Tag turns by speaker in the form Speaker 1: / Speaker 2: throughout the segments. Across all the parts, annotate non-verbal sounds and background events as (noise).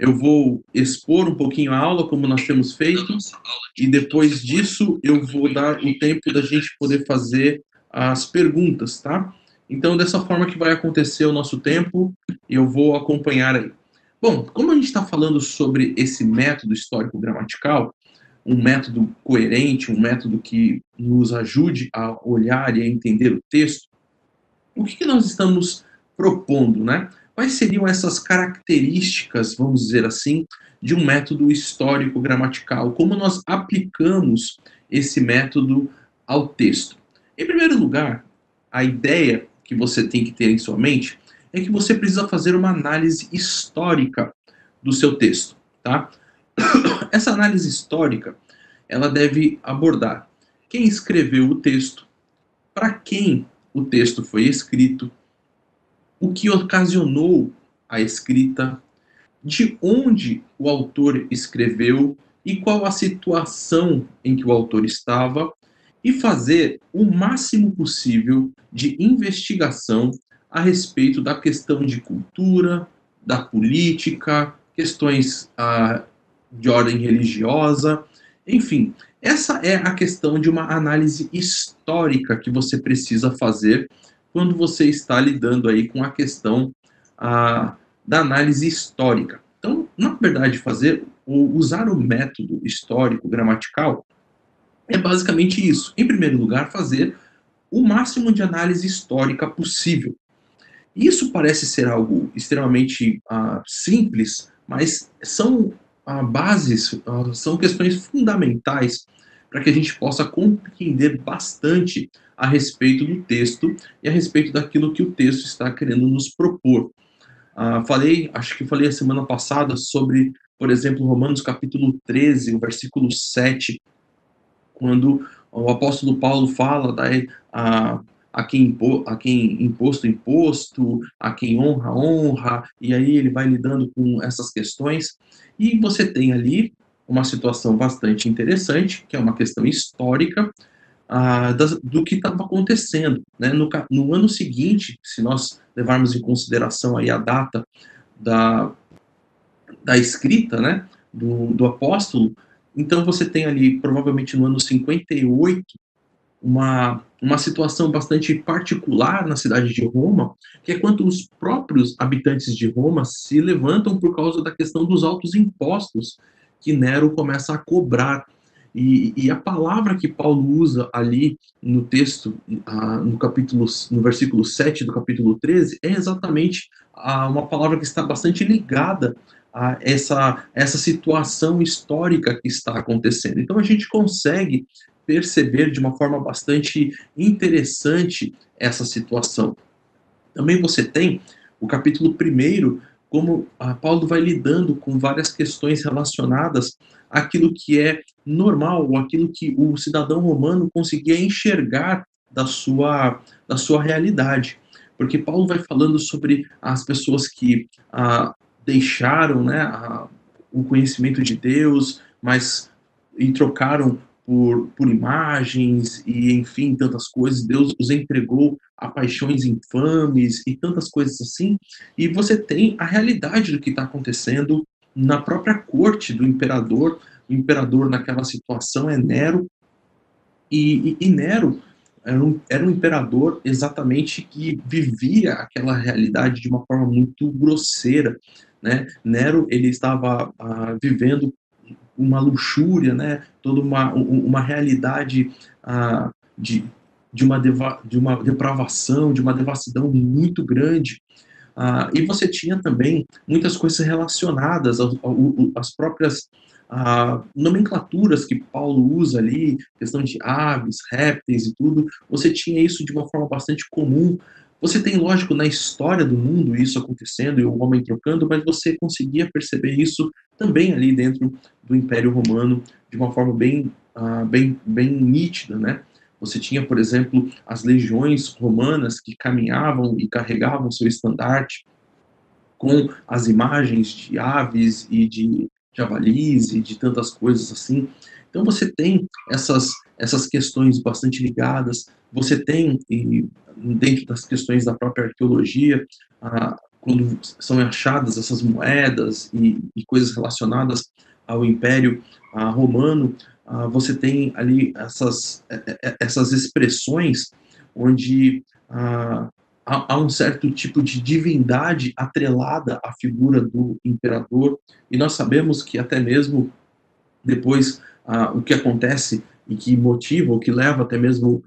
Speaker 1: eu vou expor um pouquinho a aula, como nós temos feito, e depois disso eu vou dar o tempo da gente poder fazer as perguntas, tá? Então, dessa forma que vai acontecer o nosso tempo, eu vou acompanhar aí. Bom, como a gente está falndo sobre esse método histórico-gramatical, um método coerente, um método que nos ajude a olhar e a entender o texto, o que, que nós estamos propondo, né? Quais seriam essas características, vamos dizer assim, de um método histórico gramatical? Como nós aplicamos esse método ao texto? Em primeiro lugar, a ideia que você tem que ter em sua mente é que você precisa fazer uma análise histórica do seu texto, tá? (coughs) Essa análise histórica, ela deve abordar quem escreveu o texto, para quem o texto foi escrito, o que ocasionou a escrita, de onde o autor escreveu e qual a situação em que o autor estava, e fazer o máximo possível de investigação a respeito da questão de cultura, da política, questões ah, de ordem religiosa, enfim, essa é a questão de uma análise histórica que você precisa fazer quando você está lidando aí com a questão a, da análise histórica. Então, na verdade, fazer ou usar o método histórico gramatical é basicamente isso. Em primeiro lugar, fazer o máximo de análise histórica possível. Isso parece ser algo extremamente uh, simples, mas são uh, bases, uh, são questões fundamentais para que a gente possa compreender bastante a respeito do texto e a respeito daquilo que o texto está querendo nos propor. Uh, falei, acho que falei a semana passada sobre, por exemplo, Romanos capítulo 13, o versículo 7, quando o apóstolo Paulo fala a, a, quem, impo, a quem imposto, imposto, a quem honra, honra, e aí ele vai lidando com essas questões, e você tem ali uma situação bastante interessante, que é uma questão histórica, ah, das, do que estava acontecendo. Né? No, no, ano seguinte, se nós levarmos em consideração aí a data da, da escrita né, do, do apóstolo, então você tem ali, provavelmente no ano 58, uma, uma situação bastante particular na cidade de Roma, que é quando os próprios habitantes de Roma se levantam por causa da questão dos altos impostos que Nero começa a cobrar e, e, a palavra que Paulo usa ali no texto, no capítulo, no versículo 7 do capítulo 13, é exatamente uma palavra que está bastante ligada a essa, essa situação histórica que está acontecendo. Então a gente consegue perceber de uma forma bastante interessante essa situação. Também você tem o capítulo 1, como Paulo vai lidando com várias questões relacionadas àquilo que é normal, aquilo que o cidadão romano conseguia enxergar da sua, da sua realidade. Porque Paulo vai falando sobre as pessoas que ah, deixaram né, a, o conhecimento de Deus, mas e trocaram por, por imagens e, enfim, tantas coisas. Deus os entregou a paixões infames e tantas coisas assim. E você tem a realidade do que está acontecendo na própria corte do imperador. O imperador naquela situação é Nero. E, e, e Nero era um, era um imperador exatamente que vivia aquela realidade de uma forma muito grosseira. Né? Nero ele estava ah, vivendo uma luxúria, né? toda uma, uma realidade ah, de, de, uma deva, de uma depravação, de uma devassidão muito grande. Ah, e você tinha também muitas coisas relacionadas às próprias ah, nomenclaturas que Paulo usa ali, questão de aves, répteis e tudo. Você tinha isso de uma forma bastante comum você tem, lógico, na história do mundo isso acontecendo e o homem trocando, mas você conseguia perceber isso também ali dentro do Império Romano de uma forma bem, uh, bem, bem nítida, né? Você tinha, por exemplo, as legiões romanas que caminhavam e carregavam seu estandarte com as imagens de aves e de javalis e de tantas coisas assim. Então você tem essas, essas questões bastante ligadas, você tem, dentro das questões da própria arqueologia, a, quando são achadas essas moedas e, e coisas relacionadas ao Império uh, Romano, uh, você tem ali essas, essas expressões onde há, um certo tipo de divindade atrelada à figura do imperador, e nós sabemos que até mesmo depois o que acontece e que motiva, ou que leva até mesmo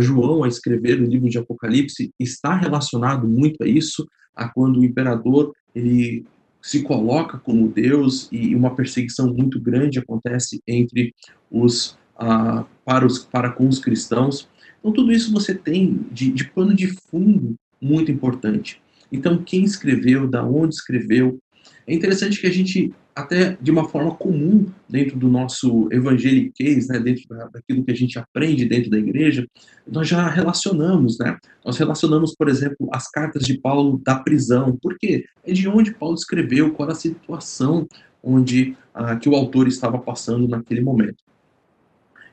Speaker 1: João a escrever o livro de Apocalipse, está relacionado muito a isso, a quando o imperador ele se coloca como Deus e uma perseguição muito grande acontece entre os uh, para os para com os cristãos. Então tudo isso você tem de, de pano de fundo muito importante. Então quem escreveu, da onde escreveu, é interessante que a gente até de uma forma comum dentro do nosso evangeliquez, né, dentro da, daquilo que a gente aprende dentro da igreja, nós já relacionamos, né? Nós relacionamos, por exemplo, as cartas de Paulo da prisão. Por quê? É de onde Paulo escreveu, qual a situação onde ah, que o autor estava passando naquele momento.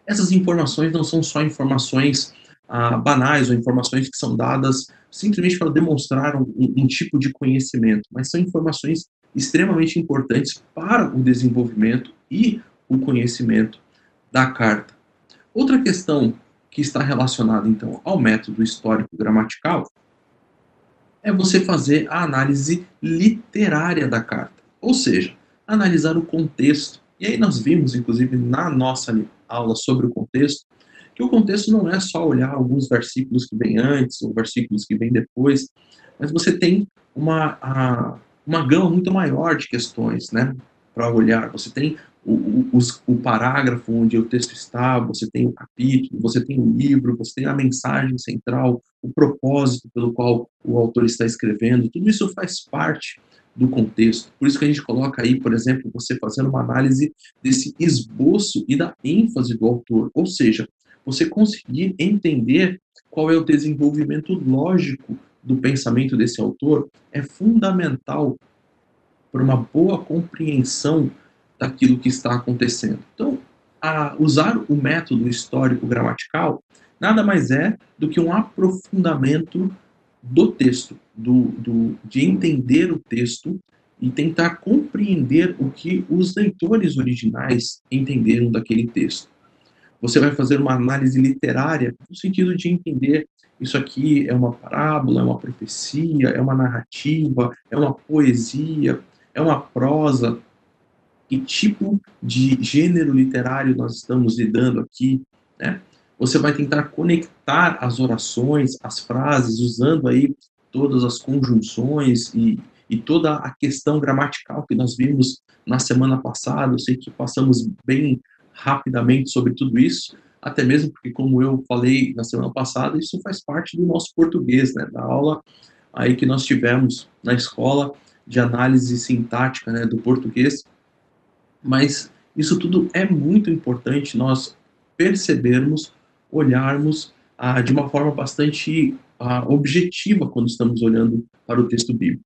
Speaker 1: Essas informações não são só informações ah, banais ou informações que são dadas simplesmente para demonstrar um, um tipo de conhecimento, mas são informações extremamente importantes para o desenvolvimento e o conhecimento da carta. Outra questão que está relacionada então ao método histórico gramatical é você fazer a análise literária da carta, ou seja, analisar o contexto. E aí nós vimos, inclusive, na nossa aula sobre o contexto, que o contexto não é só olhar alguns versículos que vêm antes ou versículos que vêm depois, mas você tem uma, a, uma gama muito maior de questões, né, para olhar. Você tem o, o, o, parágrafo onde o texto está, você tem o capítulo, você tem o livro, você tem a mensagem central, o propósito pelo qual o autor está escrevendo, tudo isso faz parte do contexto. Por isso que a gente coloca aí, por exemplo, você fazendo uma análise desse esboço e da ênfase do autor, ou seja, você conseguir entender qual é o desenvolvimento lógico do pensamento desse autor é fundamental para uma boa compreensão daquilo que está acontecendo. Então, usar o método histórico gramatical nada mais é do que um aprofundamento do texto, do, do, de entender o texto e tentar compreender o que os leitores originais entenderam daquele texto. Você vai fazer uma análise literária no sentido de entender isso aqui é uma parábola, é uma profecia, é uma narrativa, é uma poesia, é uma prosa. Que tipo de gênero literário nós estamos lidando aqui, né? Você vai tentar conectar as orações, as frases, usando aí todas as conjunções e, e toda a questão gramatical que nós vimos na semana passada. Eu sei que passamos bem rapidamente sobre tudo isso, até mesmo porque, como eu falei na semana passada, isso faz parte do nosso português, né, da aula aí que nós tivemos na escola de análise sintática né, do português. Mas isso tudo é muito importante nós percebermos, olharmos ah, de uma forma bastante ah, objetiva quando estamos olhando para o texto bíblico.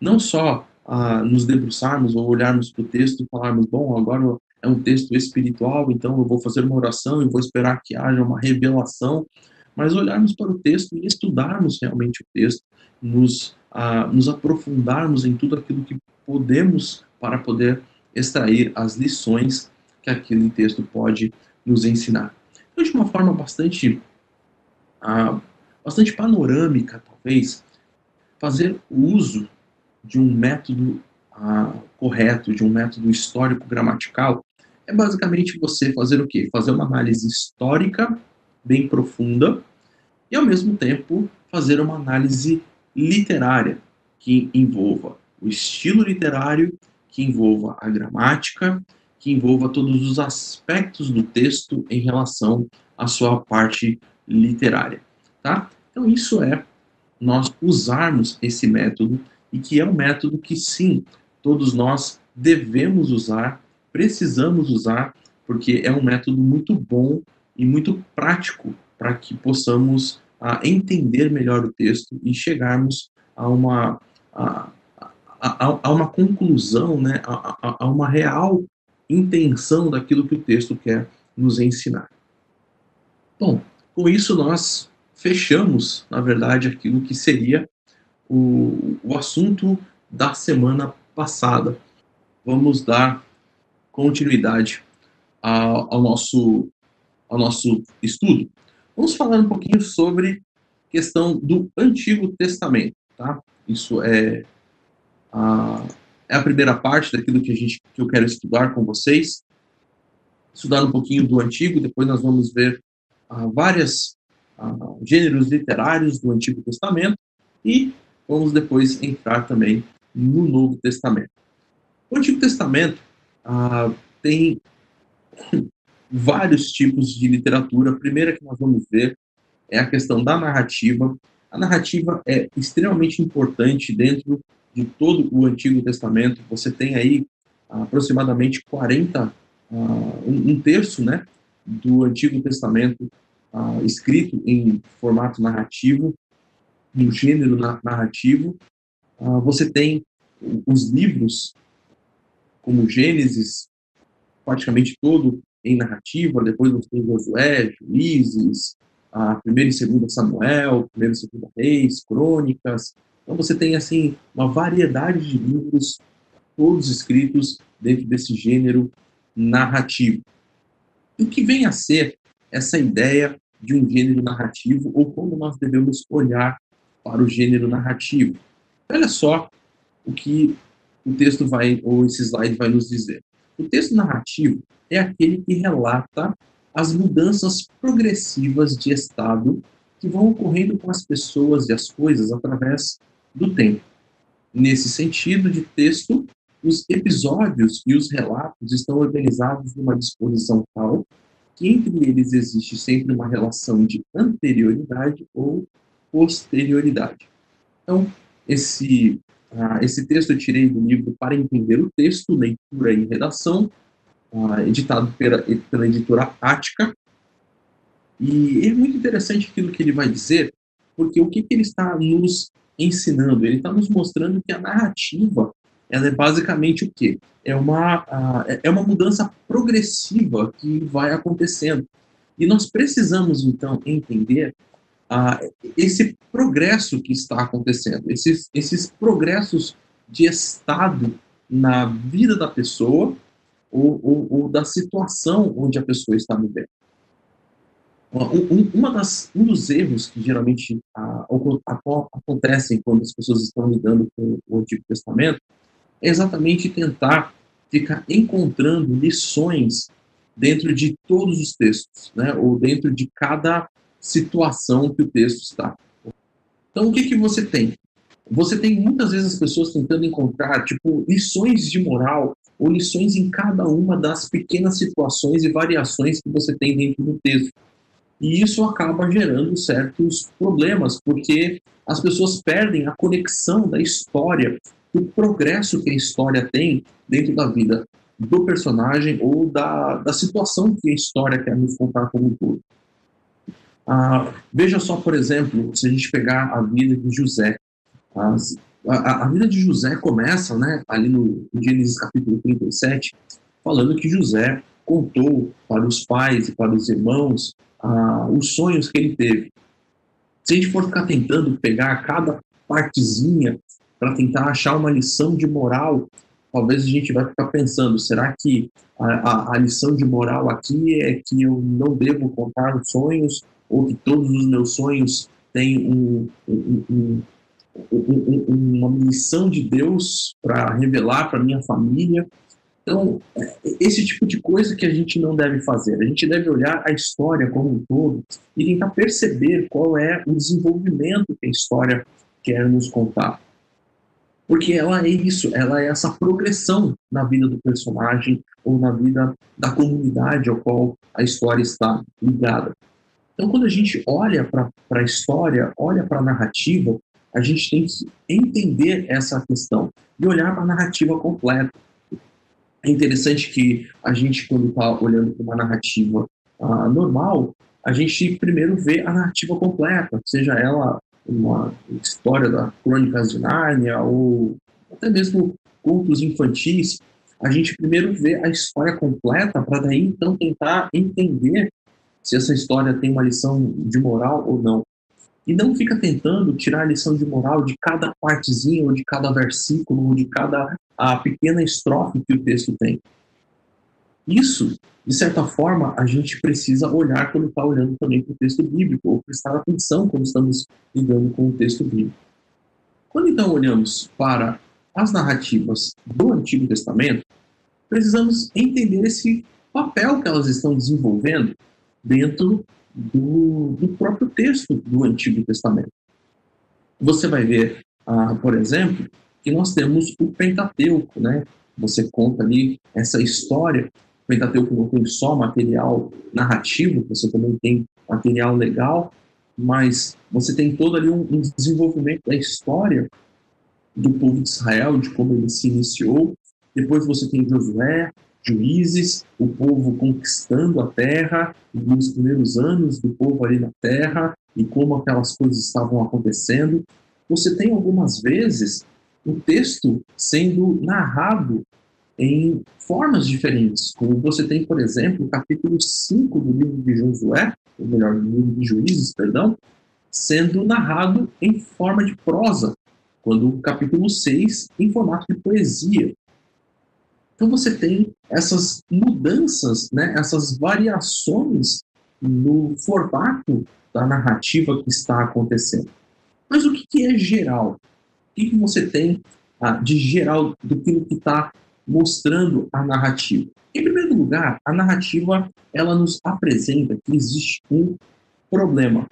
Speaker 1: Não só ah, nos debruçarmos ou olharmos para o texto e falarmos, bom, agora é um texto espiritual, então eu vou fazer uma oração e vou esperar que haja uma revelação, mas olharmos para o texto e estudarmos realmente o texto, nos, nos aprofundarmos em tudo aquilo que podemos para poder extrair as lições que aquele texto pode nos ensinar. Então, de uma forma bastante, bastante panorâmica, talvez, fazer uso de um método correto, de um método histórico-gramatical, é basicamente você fazer o quê? Fazer uma análise histórica bem profunda e, ao mesmo tempo, fazer uma análise literária que envolva o estilo literário, que envolva a gramática, que envolva todos os aspectos do texto em relação à sua parte literária, tá? Então isso é nós usarmos esse método e que é um método que sim, todos nós devemos usar precisamos usar, porque é um método muito bom e muito prático para que possamos a, ah, entender melhor o texto e chegarmos a uma, a, a, a uma conclusão, né, a, uma real intenção daquilo que o texto quer nos ensinar. Bom, com isso nós fechamos, na verdade, aquilo que seria o, o assunto da semana passada. Vamos dar continuidade ao, ao, nosso, ao nosso estudo. Vamos falar um pouquinho sobre questão do Antigo Testamento, tá? Isso é a, é a primeira parte daquilo que, a gente, que eu quero estudar com vocês. Estudar um pouquinho do Antigo, depois nós vamos ver uh, vários uh, gêneros literários do Antigo Testamento e vamos depois entrar também no Novo Testamento. O Antigo Testamento uh, tem vários tipos de literatura. A primeira que nós vamos ver é a questão da narrativa. A narrativa é extremamente importante dentro de todo o Antigo Testamento. Você tem aí aproximadamente 40, um terço né, do Antigo Testamento escrito em formato narrativo, no gênero narrativo. Você tem os livros, como Gênesis, praticamente todo em narrativa, depois você tem Josué, Juízes, a primeira e segunda Samuel, primeira e segunda Reis, Crônicas. Então você tem assim uma variedade de livros, todos escritos dentro desse gênero narrativo. E o que vem a ser essa ideia de um gênero narrativo ou como nós devemos olhar para o gênero narrativo? Olha só o que o texto vai ou esse slide vai nos dizer. O texto narrativo é aquele que relata as mudanças progressivas de estado que vão ocorrendo com as pessoas e as coisas através do tempo. Nesse sentido de texto, os episódios e os relatos estão organizados numa disposição tal que entre eles existe sempre uma relação de anterioridade ou posterioridade. Então, esse, uh, esse texto eu tirei do livro Para Entender o Texto, Leitura e Redação, uh, editado pela, pela editora Ática. E é muito interessante aquilo que ele vai dizer, porque o que, que ele está nos ensinando? Ele está nos mostrando que a narrativa ela é basicamente o quê? É uma, uh, é uma mudança progressiva que vai acontecendo. E nós precisamos, então, entender uh, esse progresso que está acontecendo, esses, esses progressos de estado na vida da pessoa ou, ou, ou da situação onde a pessoa está vivendo. Um, uma das, um dos erros que geralmente ah, acontecem quando as pessoas estão lidando com o Antigo Testamento é exatamente tentar ficar encontrando lições dentro de todos os textos, né? ou dentro de cada situação que o texto está. Então, o que, que você tem? Você tem muitas vezes as pessoas tentando encontrar tipo lições de moral ou lições em cada uma das pequenas situações e variações que você tem dentro do texto. E isso acaba gerando certos problemas, porque as pessoas perdem a conexão da história, o progresso que a história tem dentro da vida do personagem ou da, da situação que a história quer nos contar como um todo. Ah, veja só, por exemplo, se a gente pegar a vida de José. As, a, a, vida de José começa né, ali no, no Gênesis capítulo 37, falando que José contou para os pais e para os irmãos ah, os sonhos que ele teve. Se a gente for ficar tentando pegar cada partezinha para tentar achar uma lição de moral, talvez a gente vai ficar pensando: será que a, a, a lição de moral aqui é que eu não devo contar os sonhos ou que todos os meus sonhos têm um, um, um, uma missão de Deus para revelar para minha família? Então, esse tipo de coisa que a gente não deve fazer. A gente deve olhar a história como um todo e tentar perceber qual é o desenvolvimento que a história quer nos contar. Porque ela é isso, ela é essa progressão na vida do personagem ou na vida da comunidade ao qual a história está ligada. Então, quando a gente olha para a história, olha para a narrativa, a gente tem que entender essa questão e olhar para a narrativa completa. É interessante que a gente, quando está olhando para uma narrativa uh, normal, a gente primeiro vê a narrativa completa, seja ela uma história da Crônicas de Nárnia ou até mesmo contos infantis. A gente primeiro vê a história completa para daí então tentar entender se essa história tem uma lição de moral ou não. e não fica tentando tirar a lição de moral de cada partezinha, ou de cada versículo, ou de cada a pequena estrofe que o texto tem. Isso, de certa forma, a gente precisa olhar quando está olhando também para o texto bíblico, ou prestar atenção quando estamos lidando com o texto bíblico. Quando então olhamos para as narrativas do Antigo Testamento, precisamos entender esse papel que elas estão desenvolvendo dentro do, do próprio texto do Antigo Testamento. Você vai ver, ah, por exemplo, que nós temos o Pentateuco, né? Você conta ali essa história. O Pentateuco não tem só material narrativo, você também tem material legal, mas você tem todo ali um, um desenvolvimento da história do povo de Israel, de como ele se iniciou. Depois você tem Josué, juízes, o povo conquistando a terra, nos primeiros anos do povo ali na terra, e como aquelas coisas estavam acontecendo. Você tem algumas vezes o texto sendo narrado em formas diferentes, como você tem, por exemplo, o capítulo 5 do livro de Josué, ou melhor, do livro de Juízes, perdão, sendo narrado em forma de prosa, quando o capítulo 6 em formato de poesia. Então você tem essas mudanças, né, essas variações no formato da narrativa que está acontecendo. Mas o que é geral? O que você tem ah, de geral do que está mostrando a narrativa? Em primeiro lugar, a narrativa ela nos apresenta que existe um problema.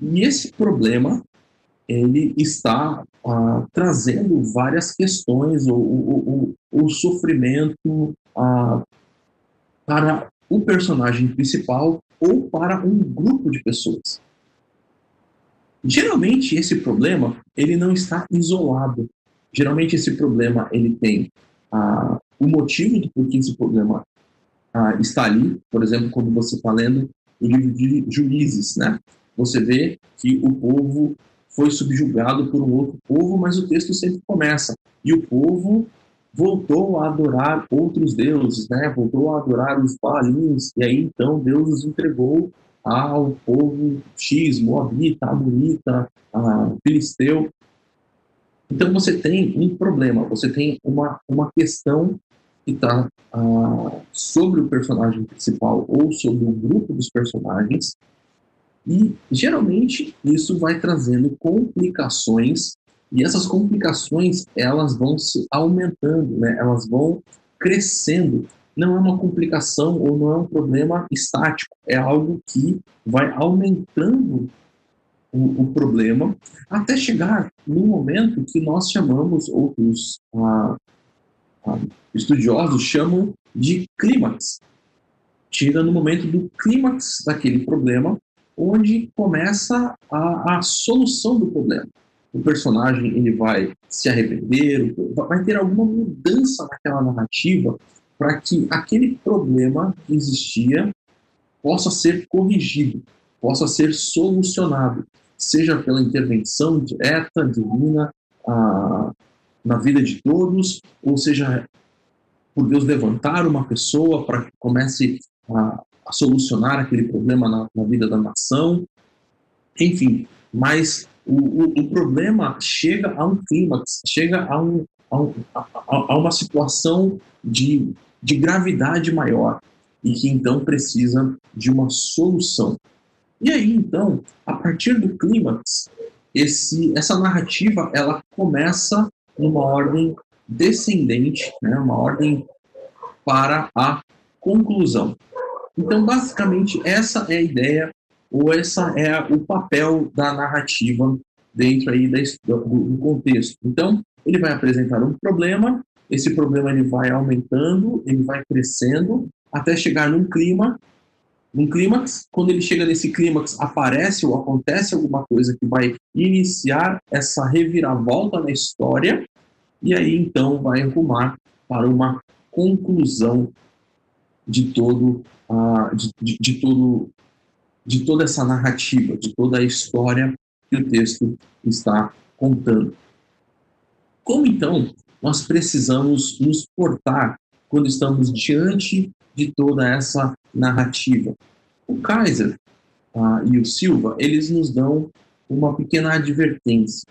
Speaker 1: E esse problema ele está ah, trazendo várias questões, o, o, o, o sofrimento ah, para o personagem principal ou para um grupo de pessoas. Geralmente esse problema ele não está isolado. Geralmente esse problema ele tem ah, o motivo do porquê esse problema ah, está ali. Por exemplo, quando você está lendo o livro de Juízes, né? Você vê que o povo foi subjugado por um outro povo, mas o texto sempre começa. E o povo voltou a adorar outros deuses, né? Voltou a adorar os Baalins, e aí então Deus os entregou ao povo X, Moabita, Amonita, Filisteu. Então você tem um problema, você tem uma, uma questão que está ah, sobre o personagem principal ou sobre o grupo dos personagens, e geralmente isso vai trazendo complicações e essas complicações elas vão se aumentando, né? Elas vão crescendo. Não é uma complicação ou não é um problema estático, é algo que vai aumentando o, o problema até chegar no momento que nós chamamos outros ah, estudiosos chamam de clímax. Chega no momento do clímax daquele problema onde começa a, a solução do problema. O personagem ele vai se arrepender, vai ter alguma mudança naquela narrativa para que aquele problema que existia possa ser corrigido, possa ser solucionado, seja pela intervenção direta, divina, a, na vida de todos, ou seja, por Deus levantar uma pessoa para que comece a, a solucionar aquele problema na, na, vida da nação, enfim. Mas o, o, o problema chega a um clímax, chega a, um, a, um, a, uma situação de, de gravidade maior e que então precisa de uma solução. E aí, então, a partir do clímax, esse, essa narrativa ela começa numa ordem descendente, né, uma ordem para a conclusão. Então, basicamente, essa é a ideia, ou essa é o papel da narrativa dentro aí do, do contexto. Então, ele vai apresentar um problema, esse problema ele vai aumentando, ele vai crescendo, até chegar num clima, num clímax. Quando ele chega nesse clímax, aparece ou acontece alguma coisa que vai iniciar essa reviravolta na história, e aí então vai arrumar para uma conclusão de todo de, de, de, todo de toda essa narrativa, de toda a história que o texto está contando. Como então nós precisamos nos portar quando estamos diante de toda essa narrativa? O Kaiser uh, e o Silva eles nos dão uma pequena advertência.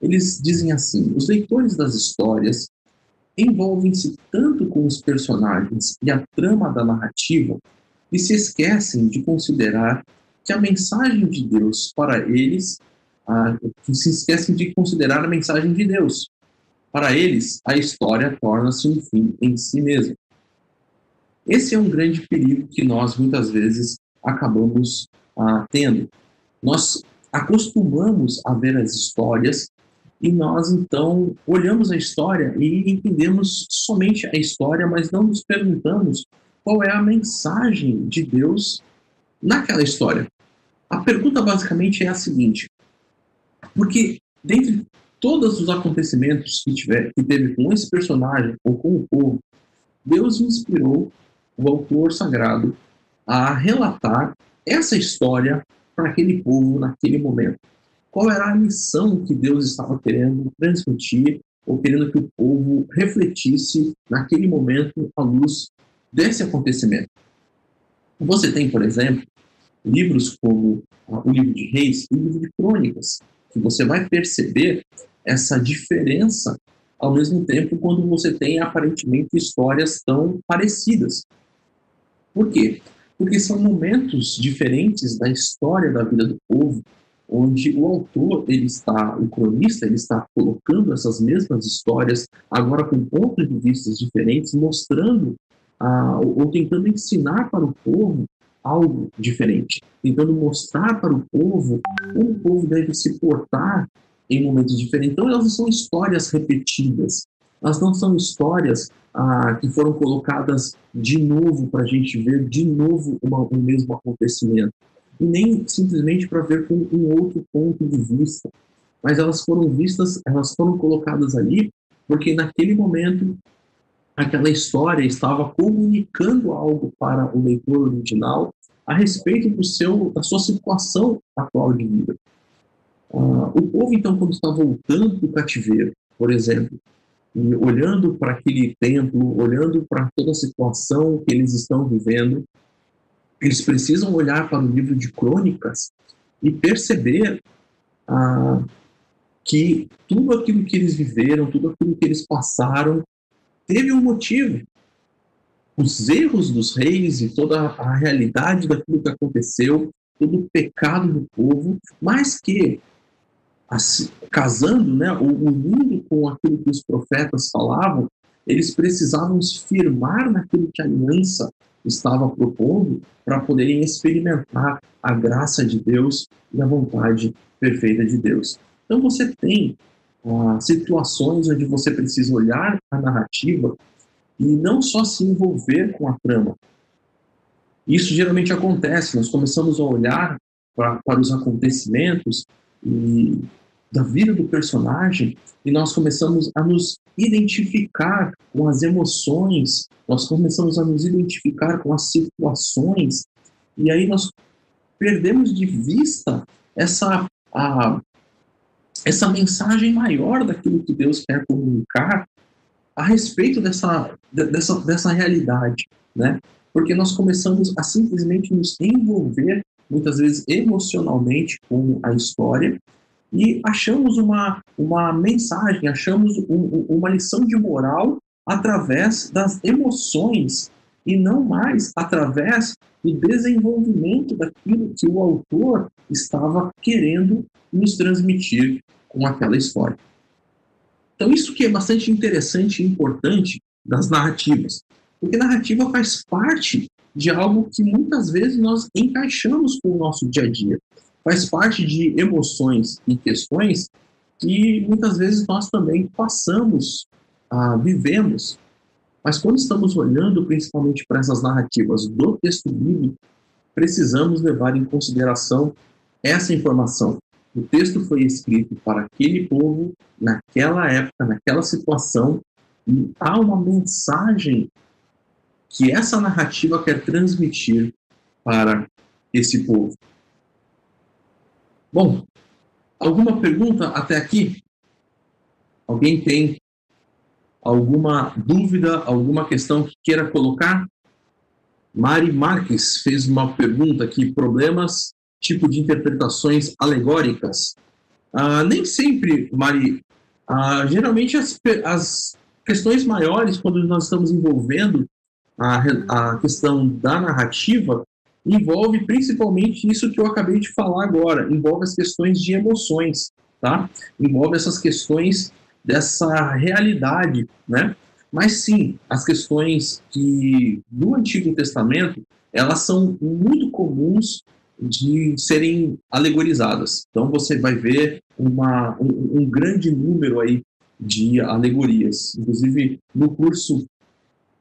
Speaker 1: Eles dizem assim: os leitores das histórias envolvem-se tanto com os personagens e a trama da narrativa e se esquecem de considerar que a mensagem de Deus para eles, a, se esquecem de considerar a mensagem de Deus. Para eles, a história torna-se um fim em si mesma. Esse é um grande perigo que nós muitas vezes acabamos ah, tendo. Nós acostumamos a ver as histórias e nós então olhamos a história e entendemos somente a história, mas não nos perguntamos qual é a mensagem de Deus naquela história. A pergunta basicamente é a seguinte: porque dentre todos os acontecimentos que, tiver, que teve com esse personagem ou com o povo, Deus inspirou o autor sagrado a relatar essa história para aquele povo naquele momento. Qual era a missão que Deus estava querendo transmitir ou querendo que o povo refletisse naquele momento à luz desse acontecimento? Você tem, por exemplo, livros como o livro de Reis e o livro de Crônicas, que você vai perceber essa diferença ao mesmo tempo quando você tem aparentemente histórias tão parecidas. Por quê? Porque são momentos diferentes da história da vida do povo, onde o autor, ele está, o cronista, ele está colocando essas mesmas histórias, agora com pontos de vista diferentes, mostrando ah, ou tentando ensinar para o povo algo diferente, tentando mostrar para o povo como o povo deve se portar em momentos diferentes. Então, elas não são histórias repetidas, elas não são histórias ah, que foram colocadas de novo para a gente ver de novo uma, um mesmo acontecimento, e nem simplesmente para ver com um outro ponto de vista, mas elas foram vistas, elas foram colocadas ali porque naquele momento aquela história estava comunicando algo para o leitor original a respeito do seu, da sua situação atual de vida. Uh, o povo, então, quando está voltando do cativeiro, por exemplo, e olhando para aquele templo, olhando para toda a situação que eles estão vivendo, eles precisam olhar para o livro de crônicas e perceber uh, que tudo aquilo que eles viveram, tudo aquilo que eles passaram, teve um motivo. Os erros dos reis e toda a realidade daquilo que aconteceu, todo o pecado do povo, mas que, assim, casando, né, ou unindo com aquilo que os profetas falavam, eles precisavam se firmar naquilo que a aliança estava propondo para poderem experimentar a graça de Deus e a vontade perfeita de Deus. Então você tem uh, situações onde você precisa olhar a narrativa e não só se envolver com a trama. Isso geralmente acontece, nós começamos a olhar pra, para os acontecimentos e, da vida do personagem e nós começamos a nos identificar com as emoções, nós começamos a nos identificar com as situações e aí nós perdemos de vista essa a, essa mensagem maior daquilo que Deus quer comunicar a respeito dessa, dessa, dessa realidade, né? Porque nós começamos a simplesmente nos envolver, muitas vezes emocionalmente, com a história e achamos uma, uma mensagem, achamos um, uma lição de moral através das emoções e não mais através do desenvolvimento daquilo que o autor estava querendo nos transmitir com aquela história. Então, isso que é bastante interessante e importante das narrativas, porque narrativa faz parte de algo que muitas vezes nós encaixamos com o nosso dia a dia, faz parte de emoções e questões que muitas vezes nós também passamos, ah, vivemos. Mas quando estamos olhando principalmente para essas narrativas do texto bíblico, precisamos levar em consideração essa informação, o texto foi escrito para aquele povo, naquela época, naquela situação, e há uma mensagem que essa narrativa quer transmitir para esse povo. Bom, alguma pergunta até aqui? Alguém tem alguma dúvida, alguma questão que queira colocar? Mari Marques fez uma pergunta aqui: problemas tipo de interpretações alegóricas? Ah, nem sempre, Mari. Ah, geralmente as, as questões maiores, quando nós estamos envolvendo a, a questão da narrativa, envolve principalmente isso que eu acabei de falar agora, envolve as questões de emoções, tá? Envolve essas questões dessa realidade, né? Mas sim, as questões que no Antigo Testamento, elas são muito comuns de serem alegorizadas. Então você vai ver uma, um, um grande número aí de alegorias. Inclusive, no curso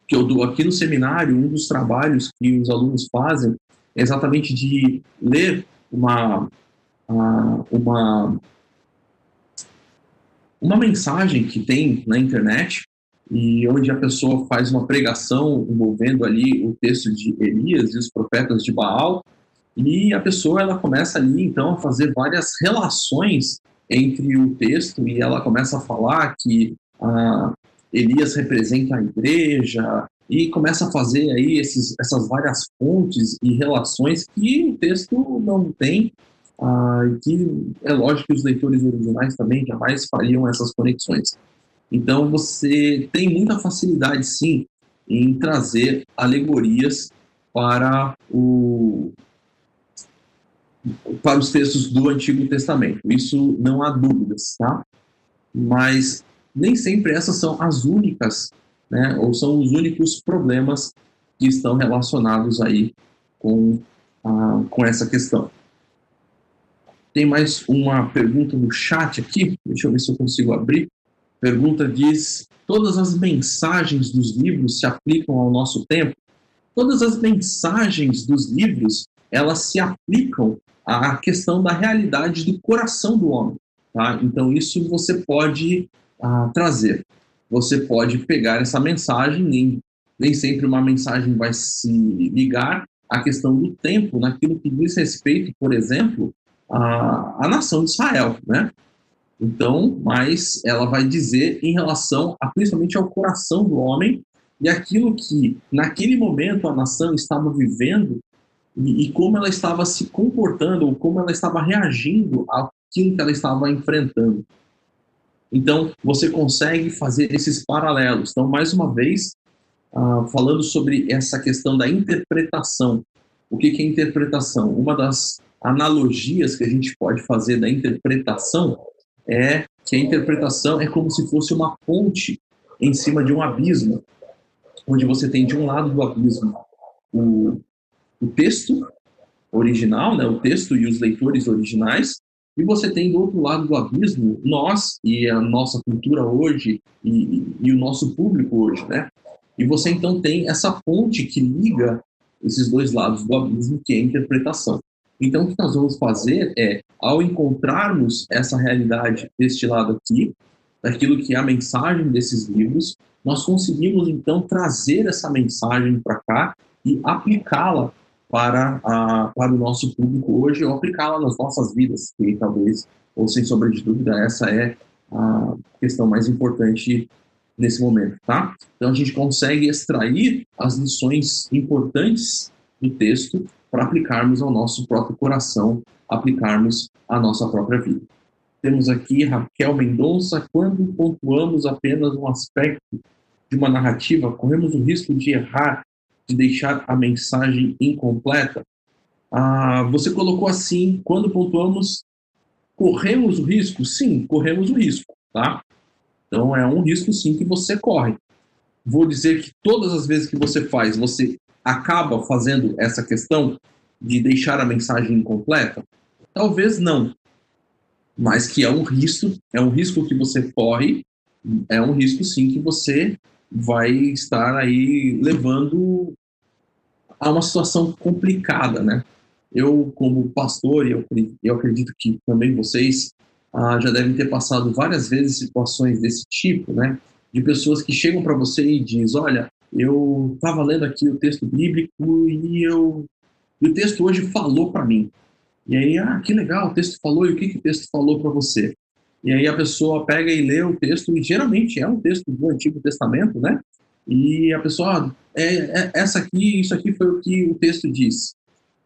Speaker 1: que eu dou aqui no seminário, um dos trabalhos que os alunos fazem é exatamente de ler uma, uma, uma mensagem que tem na internet e onde a pessoa faz uma pregação envolvendo ali o texto de Elias e os profetas de Baal e a pessoa ela começa ali então a fazer várias relações entre o texto e ela começa a falar que ah, Elias representa a igreja e começa a fazer aí esses, essas várias fontes e relações que o texto não tem ah, e que é lógico que os leitores originais também jamais fariam essas conexões. Então você tem muita facilidade sim em trazer alegorias para o, para os textos do Antigo Testamento. Isso não há dúvidas, tá? Mas nem sempre essas são as únicas, né? Ou são os únicos problemas que estão relacionados aí com, a, com essa questão. Tem mais uma pergunta no chat aqui, deixa eu ver se eu consigo abrir. Pergunta diz: todas as mensagens dos livros se aplicam ao nosso tempo? Todas as mensagens dos livros elas se aplicam à questão da realidade do coração do homem. Tá? Então, isso você pode ah, trazer. Você pode pegar essa mensagem, nem, nem sempre uma mensagem vai se ligar à questão do tempo, naquilo que diz respeito, por exemplo, à, à nação de Israel. Né? Então, mas ela vai dizer em relação, a, principalmente ao coração do homem e aquilo que, naquele momento, a nação estava vivendo e, e, como ela estava se comportando, ou como ela estava reagindo àquilo que ela estava enfrentando. Então, você consegue fazer esses paralelos. Então, mais uma vez, uh, falando sobre essa questão da interpretação. O que, que é interpretação? Uma das analogias que a gente pode fazer da interpretação é que a interpretação é como se fosse uma ponte em cima de um abismo, onde você tem de um lado do abismo o o texto original, né, o texto e os leitores originais, e você tem do outro lado do abismo nós e a nossa cultura hoje e, e, o nosso público hoje, né? E você então tem essa ponte que liga esses dois lados do abismo, que é a interpretação. Então, o que nós vamos fazer é, ao encontrarmos essa realidade deste lado aqui, daquilo que é a mensagem desses livros, nós conseguimos então trazer essa mensagem para cá e aplicá-la para, para o nosso público hoje ou aplicá-la nas nossas vidas, que talvez, ou sem sombra de dúvida, essa é a questão mais importante nesse momento, tá? Então a gente consegue extrair as lições importantes do texto para aplicarmos ao nosso próprio coração, aplicarmos à nossa própria vida. Temos aqui Raquel Mendonça, quando pontuamos apenas um aspecto de uma narrativa, corremos o risco de errar de deixar a mensagem incompleta. Ah, você colocou assim, quando pontuamos, corremos o risco? Sim, corremos o risco, tá? Então é um risco sim que você corre. Vou dizer que todas as vezes que você faz, você acaba fazendo essa questão de deixar a mensagem incompleta? Talvez não. Mas que é um risco, é um risco que você corre, é um risco sim que você vai estar aí levando a uma situação complicada, né? Eu, como pastor, e eu, eu acredito que também vocês ah, já devem ter passado várias vezes situações desse tipo, né? De pessoas que chegam para você e diz, olha, eu estava lendo aqui o texto bíblico e eu e o texto hoje falou para mim. E aí, ah, que legal, o texto falou, e o que, que o texto falou para você? E aí a pessoa pega e lê o texto, e geralmente é um texto do Antigo Testamento, né? E a pessoa, é, é, essa aqui, isso aqui foi o que o texto diz.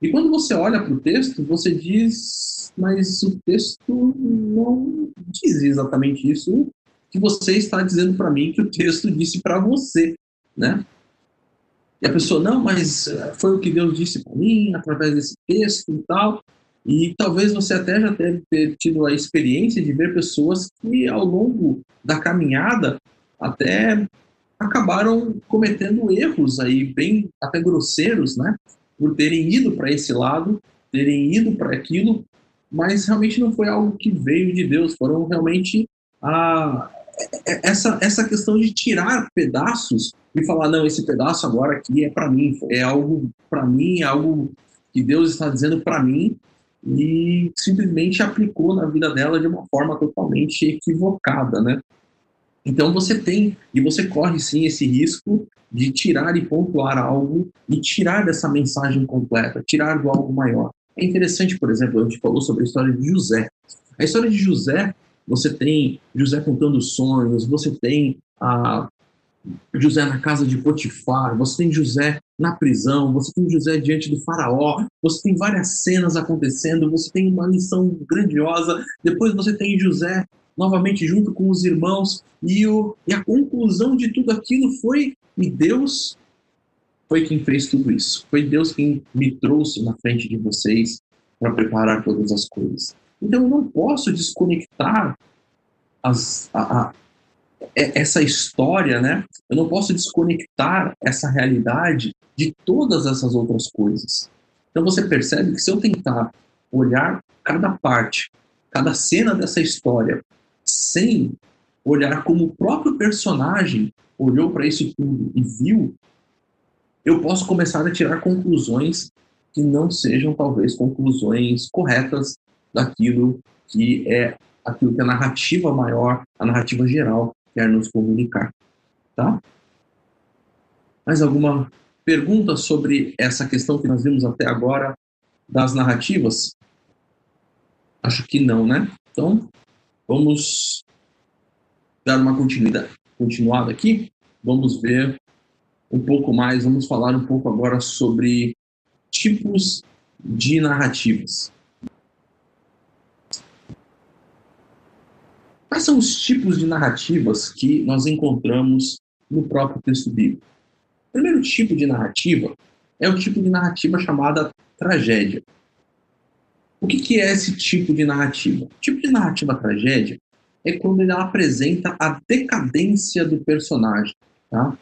Speaker 1: E quando você olha para o texto, você diz, mas o texto não diz exatamente isso que você está dizendo para mim que o texto disse para você, né? E a pessoa, não, mas eh, foi o que Deus disse para mim através desse texto e tal. E talvez você até já deve ter tido a experiência de ver pessoas que ao longo da caminhada até acabaram cometendo erros aí bem até grosseiros, né? Por terem ido para esse lado, terem ido para aquilo, mas realmente não foi algo que veio de Deus, foram realmente a essa essa questão de tirar pedaços e falar não, esse pedaço agora aqui é para mim, é algo para mim, é algo que Deus está dizendo para mim e simplesmente aplicou na vida dela de uma forma totalmente equivocada, né? Então você tem e você corre sim esse risco de tirar e pontuar algo e tirar dessa mensagem completa, tirar do algo maior. É interessante, por exemplo, a gente falou sobre a história de José. A história de José, você tem José contando sonhos, você tem a José na casa de Potifar, você tem José na prisão, você tem José diante do faraó, você tem várias cenas acontecendo, você tem uma lição grandiosa, depois você tem José novamente junto com os irmãos, e, o, e a conclusão de tudo aquilo foi e Deus foi quem fez tudo isso. Foi Deus quem me trouxe na frente de vocês para preparar todas as coisas. Então eu não posso desconectar as, a, a, é, essa história, né? Eu não posso desconectar essa realidade de todas essas outras coisas. Então você percebe que se eu tentar olhar cada parte, cada cena dessa história, sem olhar como o próprio personagem olhou para isso tudo e viu, eu posso começar a tirar conclusões que não sejam talvez conclusões corretas daquilo que é aquilo que é a narrativa maior, a narrativa geral quer nos comunicar. Tá? Mais alguma pergunta sobre essa questão que nós vimos até agora das narrativas? Acho que não, né? Então, vamos dar uma continuidade, continuada aqui. Vamos ver um pouco mais, vamos falar um pouco agora sobre tipos de narrativas. Quais são os tipos de narrativas que nós encontramos no próprio texto bíblico? O primeiro tipo de narrativa é o tipo de narrativa chamada tragédia. O que, que é esse tipo de narrativa? O tipo de narrativa tragédia é quando ela apresenta a decadência do personagem. Tá?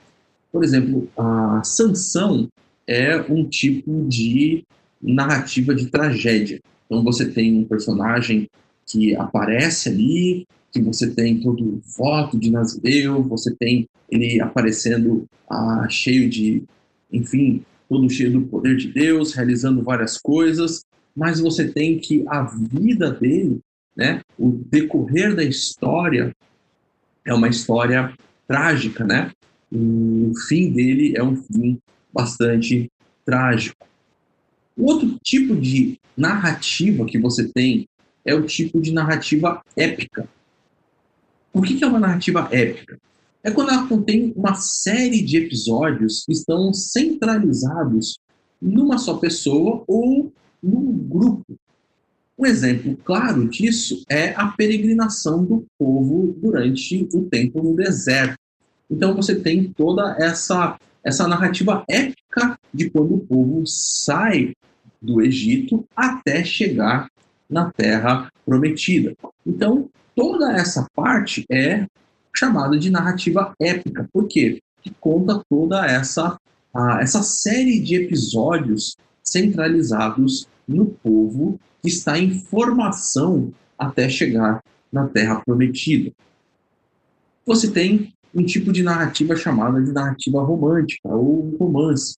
Speaker 1: Por exemplo, a Sansão é um tipo de narrativa de tragédia. Então você tem um personagem que aparece ali, que você tem todo voto de Nazireu, você tem ele aparecendo ah, cheio de, enfim, todo cheio do poder de Deus, realizando várias coisas, mas você tem que a vida dele, né, o decorrer da história é uma história trágica, né? o fim dele é um fim bastante trágico. Outro tipo de narrativa que você tem é o tipo de narrativa épica. O que é uma narrativa épica? É quando ela contém uma série de episódios que estão centralizados numa só pessoa ou num grupo. Um exemplo claro disso é a peregrinação do povo durante o tempo no deserto. Então você tem toda essa essa narrativa épica de quando o povo sai do Egito até chegar na terra prometida. Então, toda essa parte é chamada de narrativa épica. Por quê? Que conta toda essa, essa série de episódios centralizados no povo que está em formação até chegar na Terra Prometida. Você tem um tipo de narrativa chamada de narrativa romântica ou romance.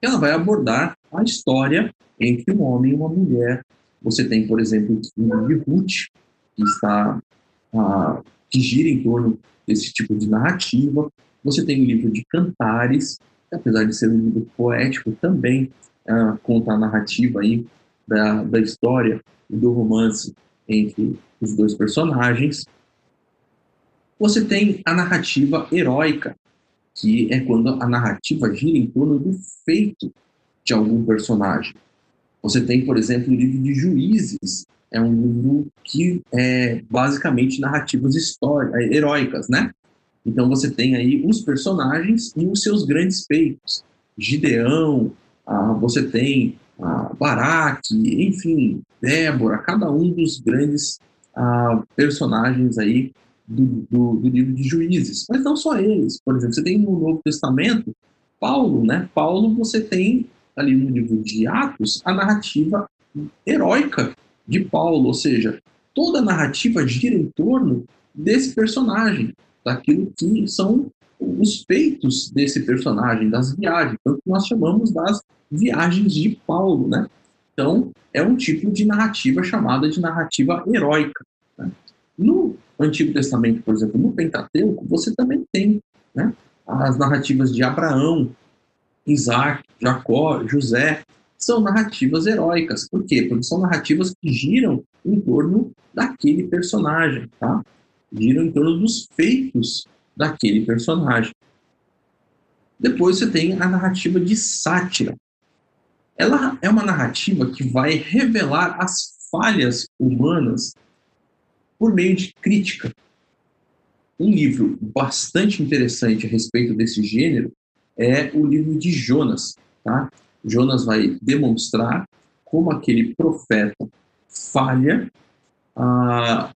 Speaker 1: Ela vai abordar a história entre um homem e uma mulher. Você tem, por exemplo, de Ruth, que está que gira em torno desse tipo de narrativa. Você tem o livro de Cantares, que, apesar de ser um livro poético, também uh, conta a narrativa aí da, da história e do romance entre os dois personagens. Você tem a narrativa heróica, que é quando a narrativa gira em torno do feito de algum personagem. Você tem, por exemplo, o livro de Juízes, é um livro que é basicamente narrativas históricas, heróicas, né? Então você tem aí os personagens e os seus grandes feitos. Gideão, ah, você tem ah, Baraque, enfim, Débora, cada um dos grandes ah, personagens aí do, do, do, livro de Juízes. Mas não só eles. Por exemplo, você tem no Novo Testamento Paulo, né? Paulo você tem ali no livro de Atos a narrativa heróica de Paulo, ou seja, toda a narrativa gira em torno desse personagem, daquilo que são os feitos desse personagem, das viagens, tanto que nós chamamos das viagens de Paulo, né? Então, é um tipo de narrativa chamada de narrativa heróica. Né? No Antigo Testamento, por exemplo, no Pentateuco, você também tem né, as narrativas de Abraão, Isaac, Jacó, José, são narrativas heróicas. Por quê? Porque são narrativas que giram em torno daquele personagem, tá? Giram em torno dos feitos daquele personagem. Depois você tem a narrativa de sátira. Ela é uma narrativa que vai revelar as falhas humanas por meio de crítica. Um livro bastante interessante a respeito desse gênero é o livro de Jonas. Tá? Jonas vai demonstrar como aquele profeta falha ah,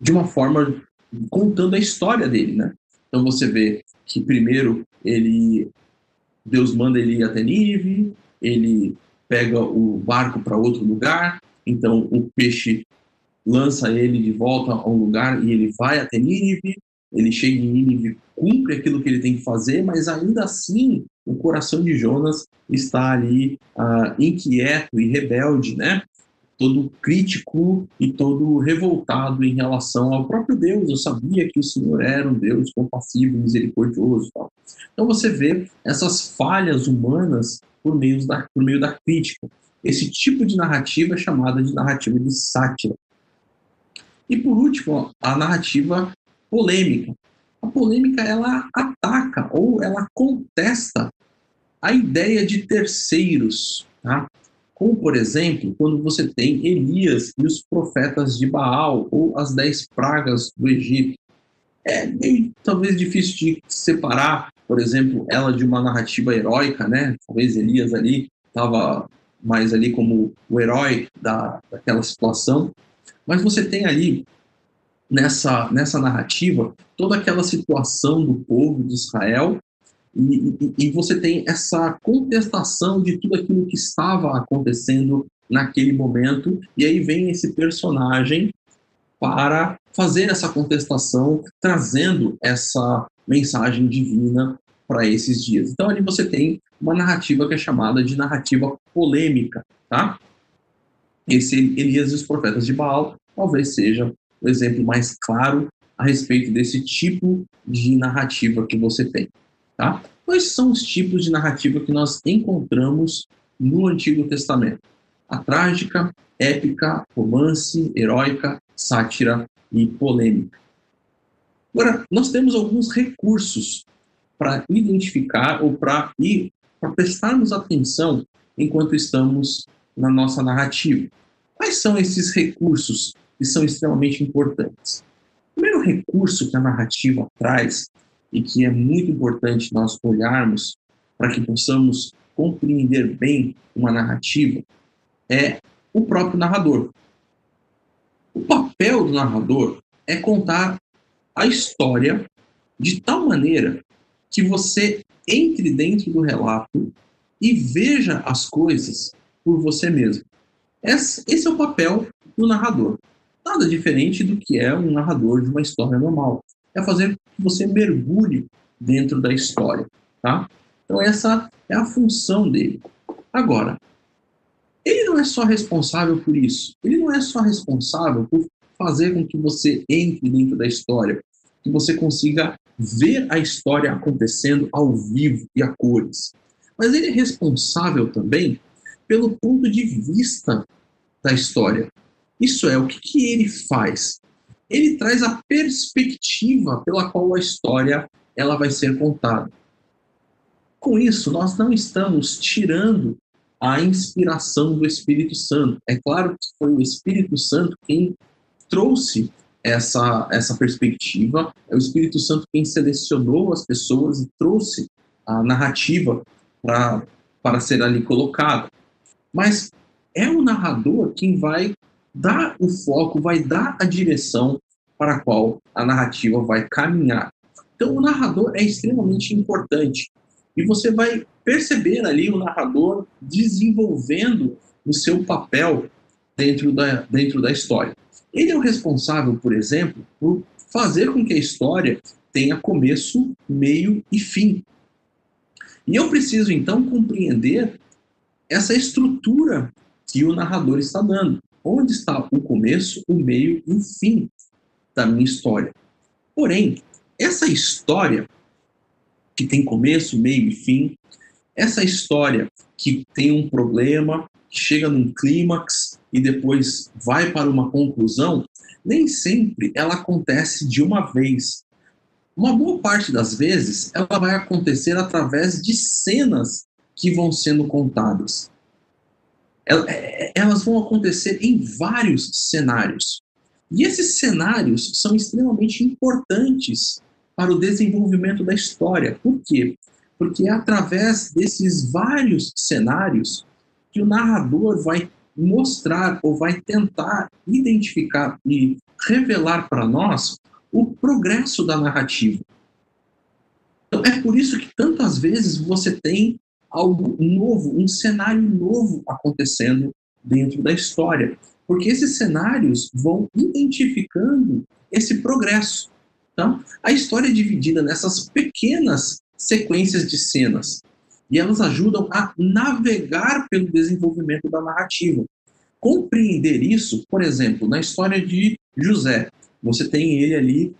Speaker 1: de uma forma contando a história dele, né? Então você vê que primeiro ele Deus manda ele ir até Nínive, ele pega o barco para outro lugar, então o peixe lança ele de volta a um lugar e ele vai até Nínive, ele chega em Nínive, cumpre aquilo que ele tem que fazer, mas ainda assim o coração de Jonas está ali uh, inquieto e rebelde, né? Todo crítico e todo revoltado em relação ao próprio Deus. Eu sabia que o Senhor era um Deus compassivo, misericordioso. Tal. Então você vê essas falhas humanas por meio da, por meio da crítica. Esse tipo de narrativa é chamada de narrativa de sátira. E por último, a narrativa polêmica. A polêmica ela ataca ou ela contesta a ideia de terceiros, tá? Como, por exemplo, quando você tem Elias e os profetas de Baal ou as dez pragas do Egito. É meio, talvez difícil de separar, por exemplo, ela de uma narrativa heróica, né? Talvez Elias ali estava mais ali como o herói da, daquela situação. Mas você tem ali nessa, nessa narrativa toda aquela situação do povo de Israel e, e, e, você tem essa contestação de tudo aquilo que estava acontecendo naquele momento, e aí vem esse personagem para fazer essa contestação, trazendo essa mensagem divina para esses dias. Então ali você tem uma narrativa que é chamada de narrativa polêmica, tá? Esse Elias e os profetas de Baal talvez seja o exemplo mais claro a respeito desse tipo de narrativa que você tem. Tá? Quais são os tipos de narrativa que nós encontramos no Antigo Testamento? A trágica, épica, romance, heróica, sátira e polêmica. Agora, nós temos alguns recursos para identificar ou para prestarmos atenção enquanto estamos na nossa narrativa. Quais são esses recursos que são extremamente importantes. O primeiro recurso que a narrativa traz e que é muito importante nós olharmos para que possamos compreender bem uma narrativa é o próprio narrador. O papel do narrador é contar a história de tal maneira que você entre dentro do relato e veja as coisas por você mesmo. Esse é o papel do narrador. Nada diferente do que é um narrador de uma história normal. É fazer que você mergulhe dentro da história, tá? Então essa é a função dele. Agora, ele não é só responsável por isso. Ele não é só responsável por fazer com que você entre dentro da história, que você consiga ver a história acontecendo ao vivo e a cores. Mas ele é responsável também pelo ponto de vista da história. Isso é, o que, que ele faz? Ele traz a perspectiva pela qual a história ela vai ser contada. Com isso, nós não estamos tirando a inspiração do Espírito Santo. É claro que foi o Espírito Santo quem trouxe essa, essa perspectiva, é o Espírito Santo quem selecionou as pessoas e trouxe a narrativa para ser ali colocada. Mas é o narrador quem vai dar o foco, vai dar a direção para a qual a narrativa vai caminhar. Então, o narrador é extremamente importante. E você vai perceber ali o narrador desenvolvendo o seu papel dentro da, dentro da história. Ele é o responsável, por exemplo, por fazer com que a história tenha começo, meio e fim. E eu preciso então compreender essa estrutura que o narrador está dando. Onde está o começo, o meio e o fim da minha história? Porém, essa história que tem começo, meio e fim, essa história que tem um problema, que chega num clímax e depois vai para uma conclusão, nem sempre ela acontece de uma vez. Uma boa parte das vezes ela vai acontecer através de cenas que vão sendo contadas. É, elas vão acontecer em vários cenários. E esses cenários são extremamente importantes para o desenvolvimento da história. Por quê? Porque é através desses vários cenários que o narrador vai mostrar ou vai tentar identificar e revelar para nós o progresso da narrativa. Então, é por isso que tantas vezes você tem algo novo, um cenário novo acontecendo dentro da história, porque esses cenários vão identificando esse progresso. Então, a história é dividida nessas pequenas sequências de cenas e elas ajudam a navegar pelo desenvolvimento da narrativa. Compreender isso, por exemplo, na história de José, você tem ele ali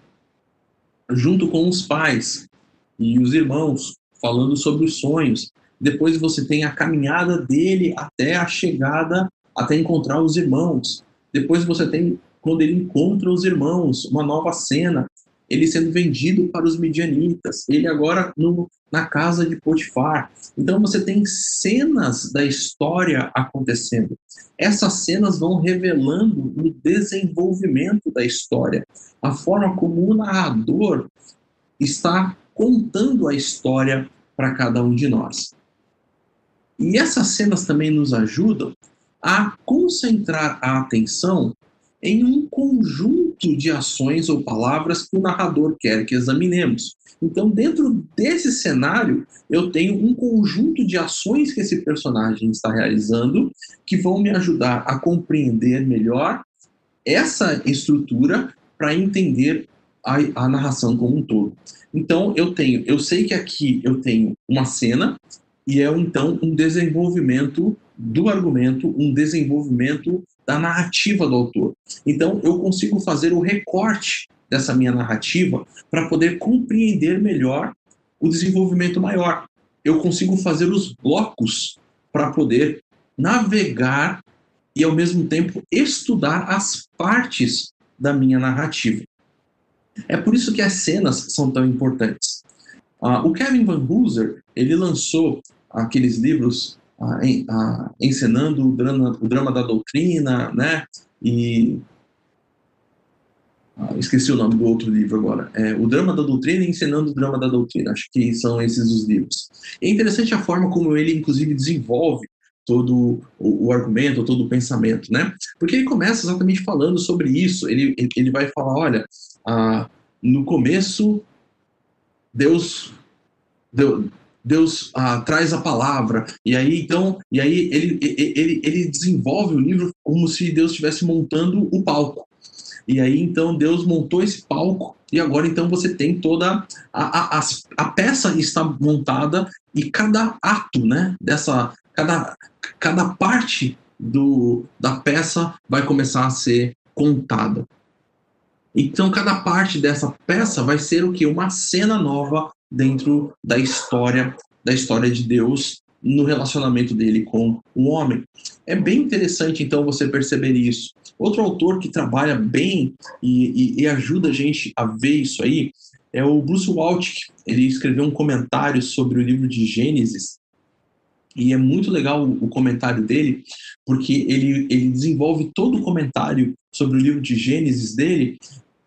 Speaker 1: junto com os pais e os irmãos falando sobre os sonhos. Depois você tem a caminhada dele até a chegada, até encontrar os irmãos. Depois você tem quando ele encontra os irmãos, uma nova cena ele sendo vendido para os midianitas, ele agora no, na casa de Potifar. Então você tem cenas da história acontecendo. Essas cenas vão revelando o desenvolvimento da história, a forma como o narrador está contando a história para cada um de nós. E essas cenas também nos ajudam a concentrar a atenção em um conjunto de ações ou palavras que o narrador quer que examinemos. Então, dentro desse cenário, eu tenho um conjunto de ações que esse personagem está realizando que vão me ajudar a compreender melhor essa estrutura para entender a, a, narração como um todo. Então, eu tenho, eu sei que aqui eu tenho uma cena e é então um desenvolvimento do argumento, um desenvolvimento da narrativa do autor. Então, eu consigo fazer o recorte dessa minha narrativa para poder compreender melhor o desenvolvimento maior. Eu consigo fazer os blocos para poder navegar e, ao mesmo tempo, estudar as partes da minha narrativa. É por isso que as cenas são tão importantes. Uh, o Kevin Van Hooser, ele lançou aqueles livros encenando o drama, o drama da doutrina, né? E ah, esqueci o nome do outro livro agora. É, o Drama da Doutrina e Ensinando o Drama da Doutrina. Acho que são esses os livros. É interessante a forma como ele, inclusive, desenvolve todo o, o, argumento, todo o pensamento, né? Porque ele começa exatamente falando sobre isso. Ele, ele vai falar, olha, ah, no começo, Deus, Deus, Deus ah, traz a palavra. E aí então e aí ele, ele, ele desenvolve o livro como se Deus estivesse montando o palco. E aí então Deus montou esse palco e agora então você tem toda a, a, a, peça está montada e cada ato né dessa cada cada parte do da peça vai começar a ser contada então cada parte dessa peça vai ser o que uma cena nova dentro da história da história de Deus no relacionamento dele com o homem. É bem interessante, então, você perceber isso. Outro autor que trabalha bem e, e, e ajuda a gente a ver isso aí é o Bruce Waltke. Ele escreveu um comentário sobre o livro de Gênesis E é muito legal o comentário dele, porque ele, ele desenvolve todo o comentário sobre o livro de Gênesis dele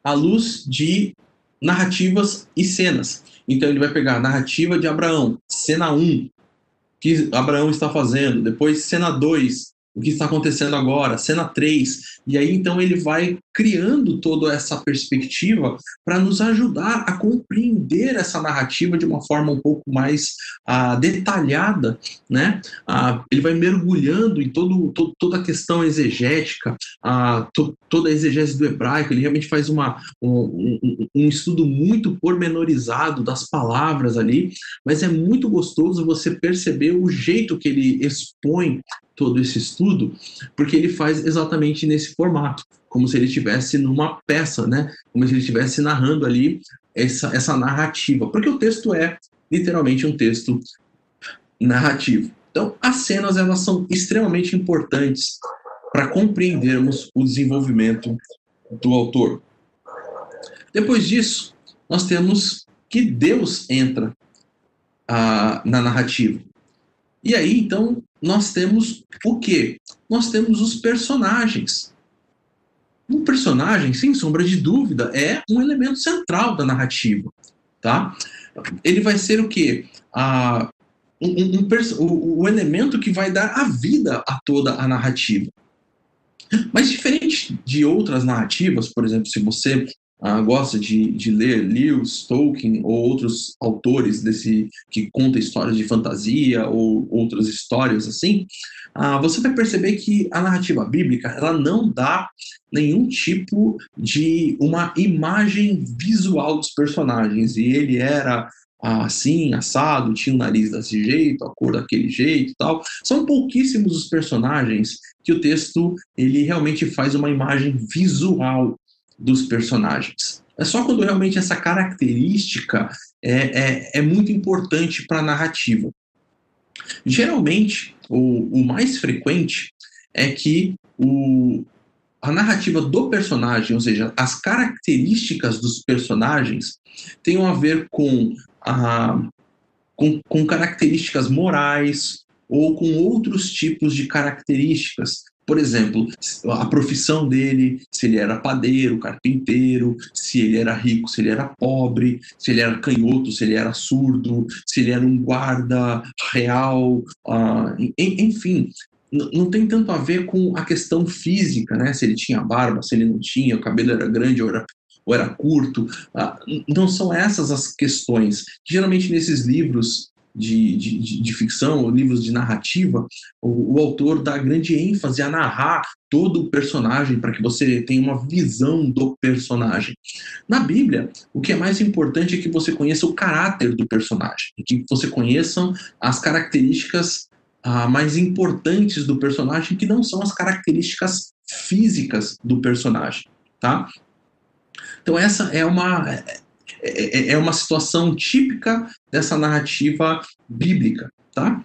Speaker 1: à luz de narrativas e cenas. Então ele vai pegar a narrativa de Abraão, cena 1, que Abraão está fazendo, depois cena 2, o que está acontecendo agora, cena 3. E aí então ele vai criando toda essa perspectiva para nos ajudar a compreender essa narrativa de uma forma um pouco mais uh, detalhada, né? Uh, ele vai mergulhando em todo, todo, toda a questão exegética, uh, to, toda a exegese do hebraico, ele realmente faz uma, um, um, um estudo muito pormenorizado das palavras ali, mas é muito gostoso você perceber o jeito que ele expõe todo esse estudo, porque ele faz exatamente nesse formato, como se ele estivesse numa peça, né? Como se ele estivesse narrando ali essa, essa narrativa, porque o texto é literalmente um texto narrativo. Então, as cenas elas são extremamente importantes para compreendermos o desenvolvimento do autor. Depois disso, nós temos que Deus entra ah, na narrativa. E aí, então, nós temos o quê? Nós temos os personagens. Um personagem, sem sombra de dúvida, é um elemento central da narrativa, tá? Ele vai ser o quê? Ah, um, um, o, o elemento que vai dar a vida a toda a narrativa. Mas diferente de outras narrativas, por exemplo, se você ah, gosta de, de ler Lewis, Tolkien ou outros autores desse que conta histórias de fantasia ou outras histórias assim, ah, você vai perceber que a narrativa bíblica ela não dá nenhum tipo de uma imagem visual dos personagens e ele era assim, assado, tinha o nariz desse jeito, a cor daquele jeito tal. São pouquíssimos os personagens que o texto ele realmente faz uma imagem visual dos personagens. É só quando realmente essa característica é, é, é muito importante para a narrativa. Geralmente, o, o mais frequente é que o, a narrativa do personagem, ou seja, as características dos personagens, tenham a ver com, a, com, com características morais ou com outros tipos de características por exemplo, a profissão dele, se ele era padeiro, carpinteiro, se ele era rico, se ele era pobre, se ele era canhoto, se ele era surdo, se ele era um guarda real, uh, enfim, não tem tanto a ver com a questão física, né? Se ele tinha barba, se ele não tinha, o cabelo era grande ou era, ou era curto. Uh, não são essas as questões. Geralmente nesses livros de, de, de, ficção, ou livros de narrativa, o, o, autor dá grande ênfase a narrar todo o personagem para que você tenha uma visão do personagem. Na Bíblia, o que é mais importante é que você conheça o caráter do personagem, que você conheça as características ah, mais importantes do personagem, que não são as características físicas do personagem, tá? Então essa é uma é, é, é uma situação típica dessa narrativa bíblica, tá?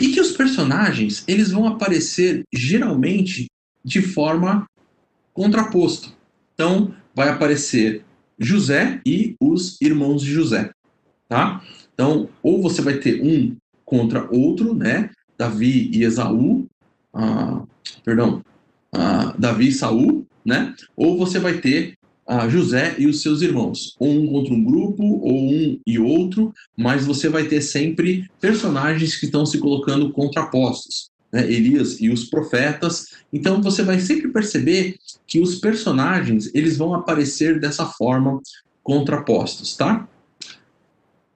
Speaker 1: E que os personagens, eles vão aparecer geralmente de forma contraposta. Então, vai aparecer José e os irmãos de José, tá? Então, ou você vai ter um contra outro, né? Davi e Esaú, ah, perdão, ah, Davi e Saul, né? Ou você vai ter a José e os seus irmãos, um contra um grupo ou um e outro, mas você vai ter sempre personagens que estão se colocando contrapostos, né? Elias e os profetas. Então você vai sempre perceber que os personagens eles vão aparecer dessa forma contrapostos, tá?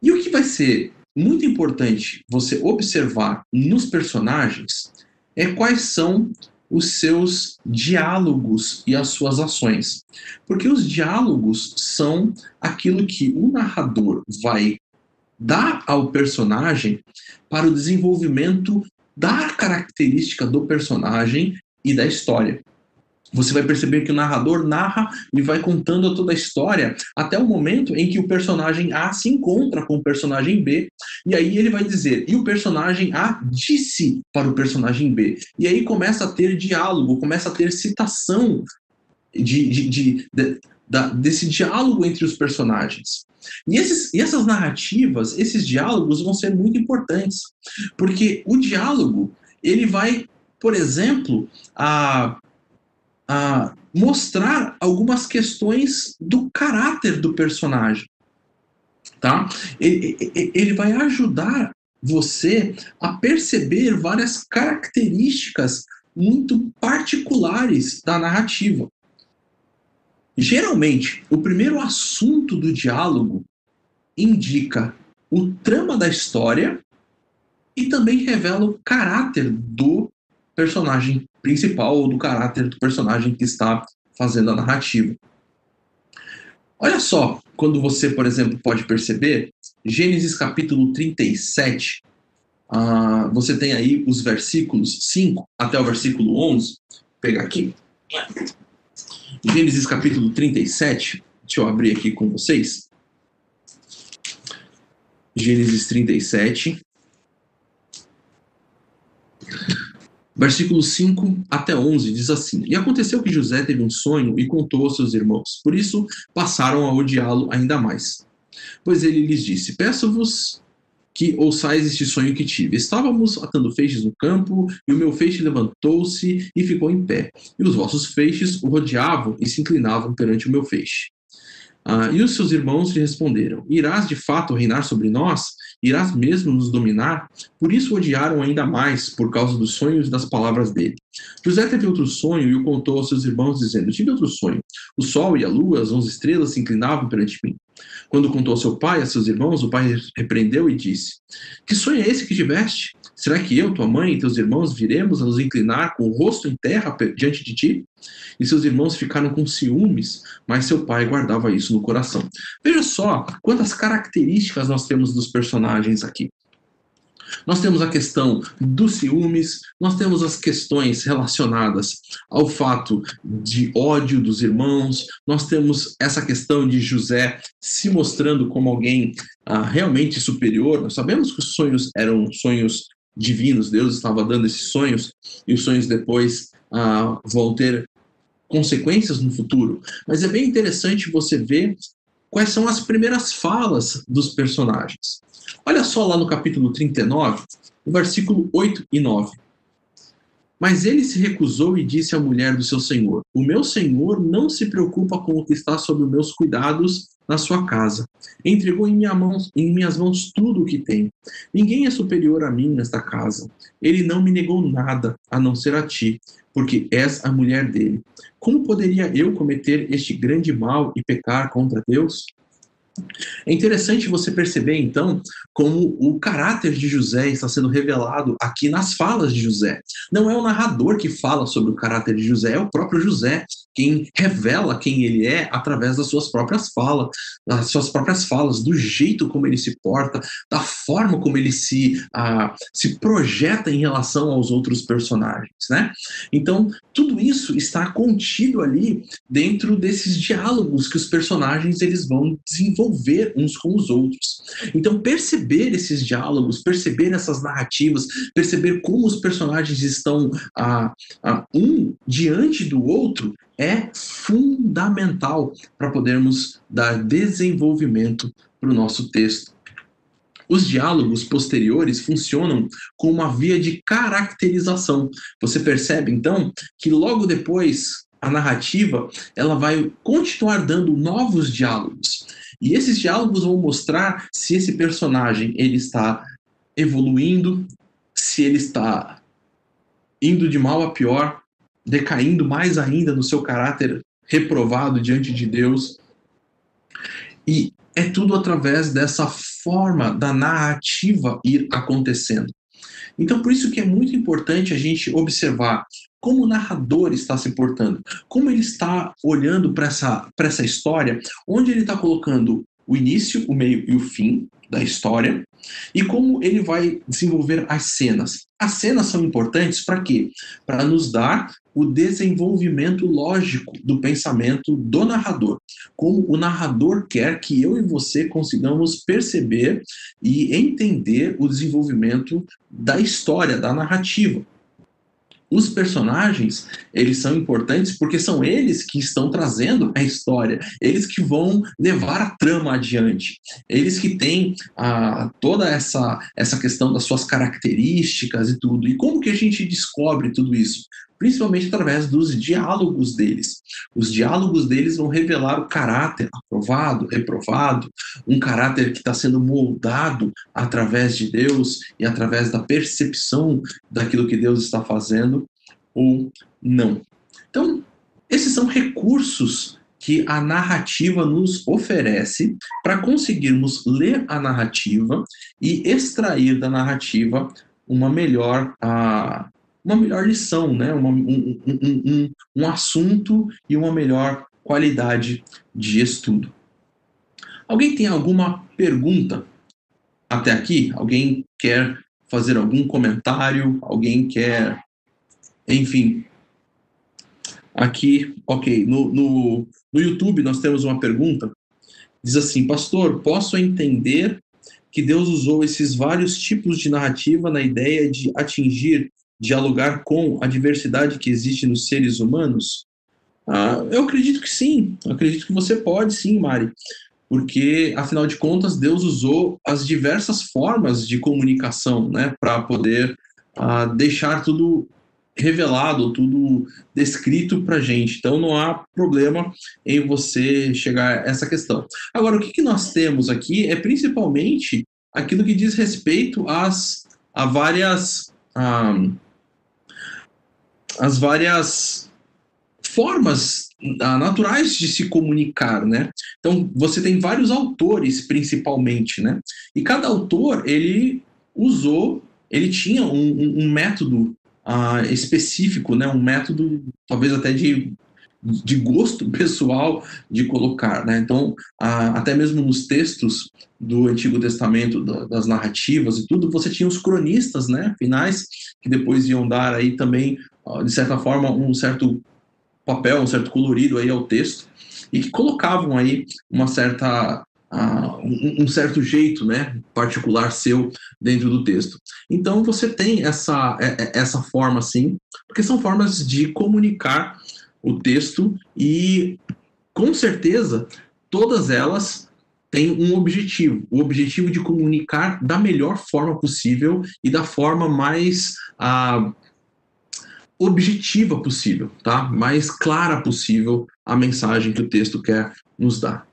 Speaker 1: E o que vai ser muito importante você observar nos personagens é quais são os seus diálogos e as suas ações. Porque os diálogos são aquilo que o narrador vai dar ao personagem para o desenvolvimento da característica do personagem e da história você vai perceber que o narrador narra e vai contando toda a história até o momento em que o personagem A se encontra com o personagem B, e aí ele vai dizer, e o personagem A disse para o personagem B. E aí começa a ter diálogo, começa a ter citação de, de, de, de da, desse diálogo entre os personagens. E, esses, e essas narrativas, esses diálogos vão ser muito importantes, porque o diálogo ele vai, por exemplo, a, a mostrar algumas questões do caráter do personagem. Tá? Ele, vai ajudar você a perceber várias características muito particulares da narrativa. Geralmente, o primeiro assunto do diálogo indica o trama da história e também revela o caráter do personagem principal ou do caráter do personagem que está fazendo a narrativa. Olha só, quando você, por exemplo, pode perceber, Gênesis capítulo 37, uh, você tem aí os versículos 5 até o versículo 11. Vou pegar aqui. Gênesis capítulo 37, deixa eu abrir aqui com vocês. Gênesis 37, Versículo 5 até 11 diz assim: E aconteceu que José teve um sonho e contou aos seus irmãos. Por isso passaram a odiá-lo ainda mais. Pois ele lhes disse: Peço-vos que ouçais este sonho que tive. Estávamos atando feixes no campo, e o meu feixe levantou-se e ficou em pé. E os vossos feixes o rodeavam e se inclinavam perante o meu feixe. Ah, e os seus irmãos lhe responderam: Irás de fato reinar sobre nós? Irás mesmo nos dominar? Por isso odiaram ainda mais, por causa dos sonhos e das palavras dele. José teve outro sonho e o contou aos seus irmãos, dizendo: Tive outro sonho. O sol e a lua, as onze estrelas, se inclinavam perante mim. Quando contou ao seu pai e a seus irmãos, o pai repreendeu e disse: Que sonho é esse que tiveste? Será que eu, tua mãe e teus irmãos viremos a nos inclinar com o rosto em terra diante de ti? E seus irmãos ficaram com ciúmes, mas seu pai guardava isso no coração. Veja só quantas características nós temos dos personagens aqui. Nós temos a questão dos ciúmes, nós temos as questões relacionadas ao fato de ódio dos irmãos, nós temos essa questão de José se mostrando como alguém ah, realmente superior. Nós sabemos que os sonhos eram sonhos divinos, Deus estava dando esses sonhos, e os sonhos depois ah, vão ter consequências no futuro. Mas é bem interessante você ver quais são as primeiras falas dos personagens. Olha só lá no capítulo 39, o versículo 8 e 9. Mas ele se recusou e disse à mulher do seu senhor: O meu senhor não se preocupa com o que está sob os meus cuidados na sua casa. Entregou em, minha mão, em minhas mãos tudo o que tem. Ninguém é superior a mim nesta casa. Ele não me negou nada, a não ser a ti, porque és a mulher dele. Como poderia eu cometer este grande mal e pecar contra Deus? É interessante você perceber, então, como o caráter de José está sendo revelado aqui nas falas de José. Não é o narrador que fala sobre o caráter de José, é o próprio José quem revela quem ele é através das suas próprias falas, das suas próprias falas, do jeito como ele se porta, da forma como ele se, uh, se projeta em relação aos outros personagens, né? Então, tudo isso está contido ali dentro desses diálogos que os personagens eles vão desenvolver uns com os outros. Então, perceber esses diálogos, perceber essas narrativas, perceber como os personagens estão uh, uh, um diante do outro é fundamental para podermos dar desenvolvimento para o nosso texto. Os diálogos posteriores funcionam como uma via de caracterização. Você percebe então que logo depois a narrativa ela vai continuar dando novos diálogos. E esses diálogos vão mostrar se esse personagem ele está evoluindo, se ele está indo de mal a pior, decaindo mais ainda no seu caráter reprovado diante de Deus. E é tudo através dessa forma da narrativa ir acontecendo. Então, por isso que é muito importante a gente observar como o narrador está se portando, como ele está olhando para essa, essa história, onde ele está colocando o início, o meio e o fim da história, e como ele vai desenvolver as cenas. As cenas são importantes para quê? Para nos dar o desenvolvimento lógico do pensamento do narrador. Como o narrador quer que eu e você consigamos perceber e entender o desenvolvimento da história, da narrativa. Os personagens, eles são importantes porque são eles que estão trazendo a história, eles que vão levar a trama adiante, eles que têm ah, toda essa, essa questão das suas características e tudo. E como que a gente descobre tudo isso? Principalmente através dos diálogos deles. Os diálogos deles vão revelar o caráter aprovado, reprovado, um caráter que está sendo moldado através de Deus e através da percepção daquilo que Deus está fazendo ou não. Então, esses são recursos que a narrativa nos oferece para conseguirmos ler a narrativa e extrair da narrativa uma melhor, uh, uma melhor lição, né? Uma, um, um, um, um assunto e uma melhor qualidade de estudo. Alguém tem alguma pergunta até aqui? Alguém quer fazer algum comentário? Alguém quer enfim, aqui, ok, no, no, no YouTube nós temos uma pergunta. Diz assim, pastor, posso entender que Deus usou esses vários tipos de narrativa na ideia de atingir, dialogar com a diversidade que existe nos seres humanos? Ah, eu acredito que sim, eu acredito que você pode sim, Mari, porque afinal de contas Deus usou as diversas formas de comunicação, né, para poder ah, deixar tudo revelado, tudo descrito para gente. Então não há problema em você chegar a essa questão. Agora, o que, que nós temos aqui é principalmente aquilo que diz respeito às a várias um, as várias formas uh, naturais de se comunicar, né? Então você tem vários autores principalmente, né? E cada autor ele usou, ele tinha um, um, um método uh, específico, né, um método talvez até de, de gosto pessoal de colocar. Né? Então, uh, até mesmo nos textos do Antigo Testamento, da, das narrativas e tudo, você tinha os cronistas né, finais, que depois iam dar aí também, de certa forma, um certo papel, um certo colorido aí ao texto, e que colocavam aí uma certa uh, um, um, certo jeito né, particular seu dentro do texto. Então você tem essa, é, é, essa forma assim, porque são formas de comunicar o texto e com certeza todas elas têm um objetivo, o objetivo de comunicar da melhor forma possível e da forma mais uh, objetiva possível, tá? Mais clara possível a mensagem que o texto quer nos dar.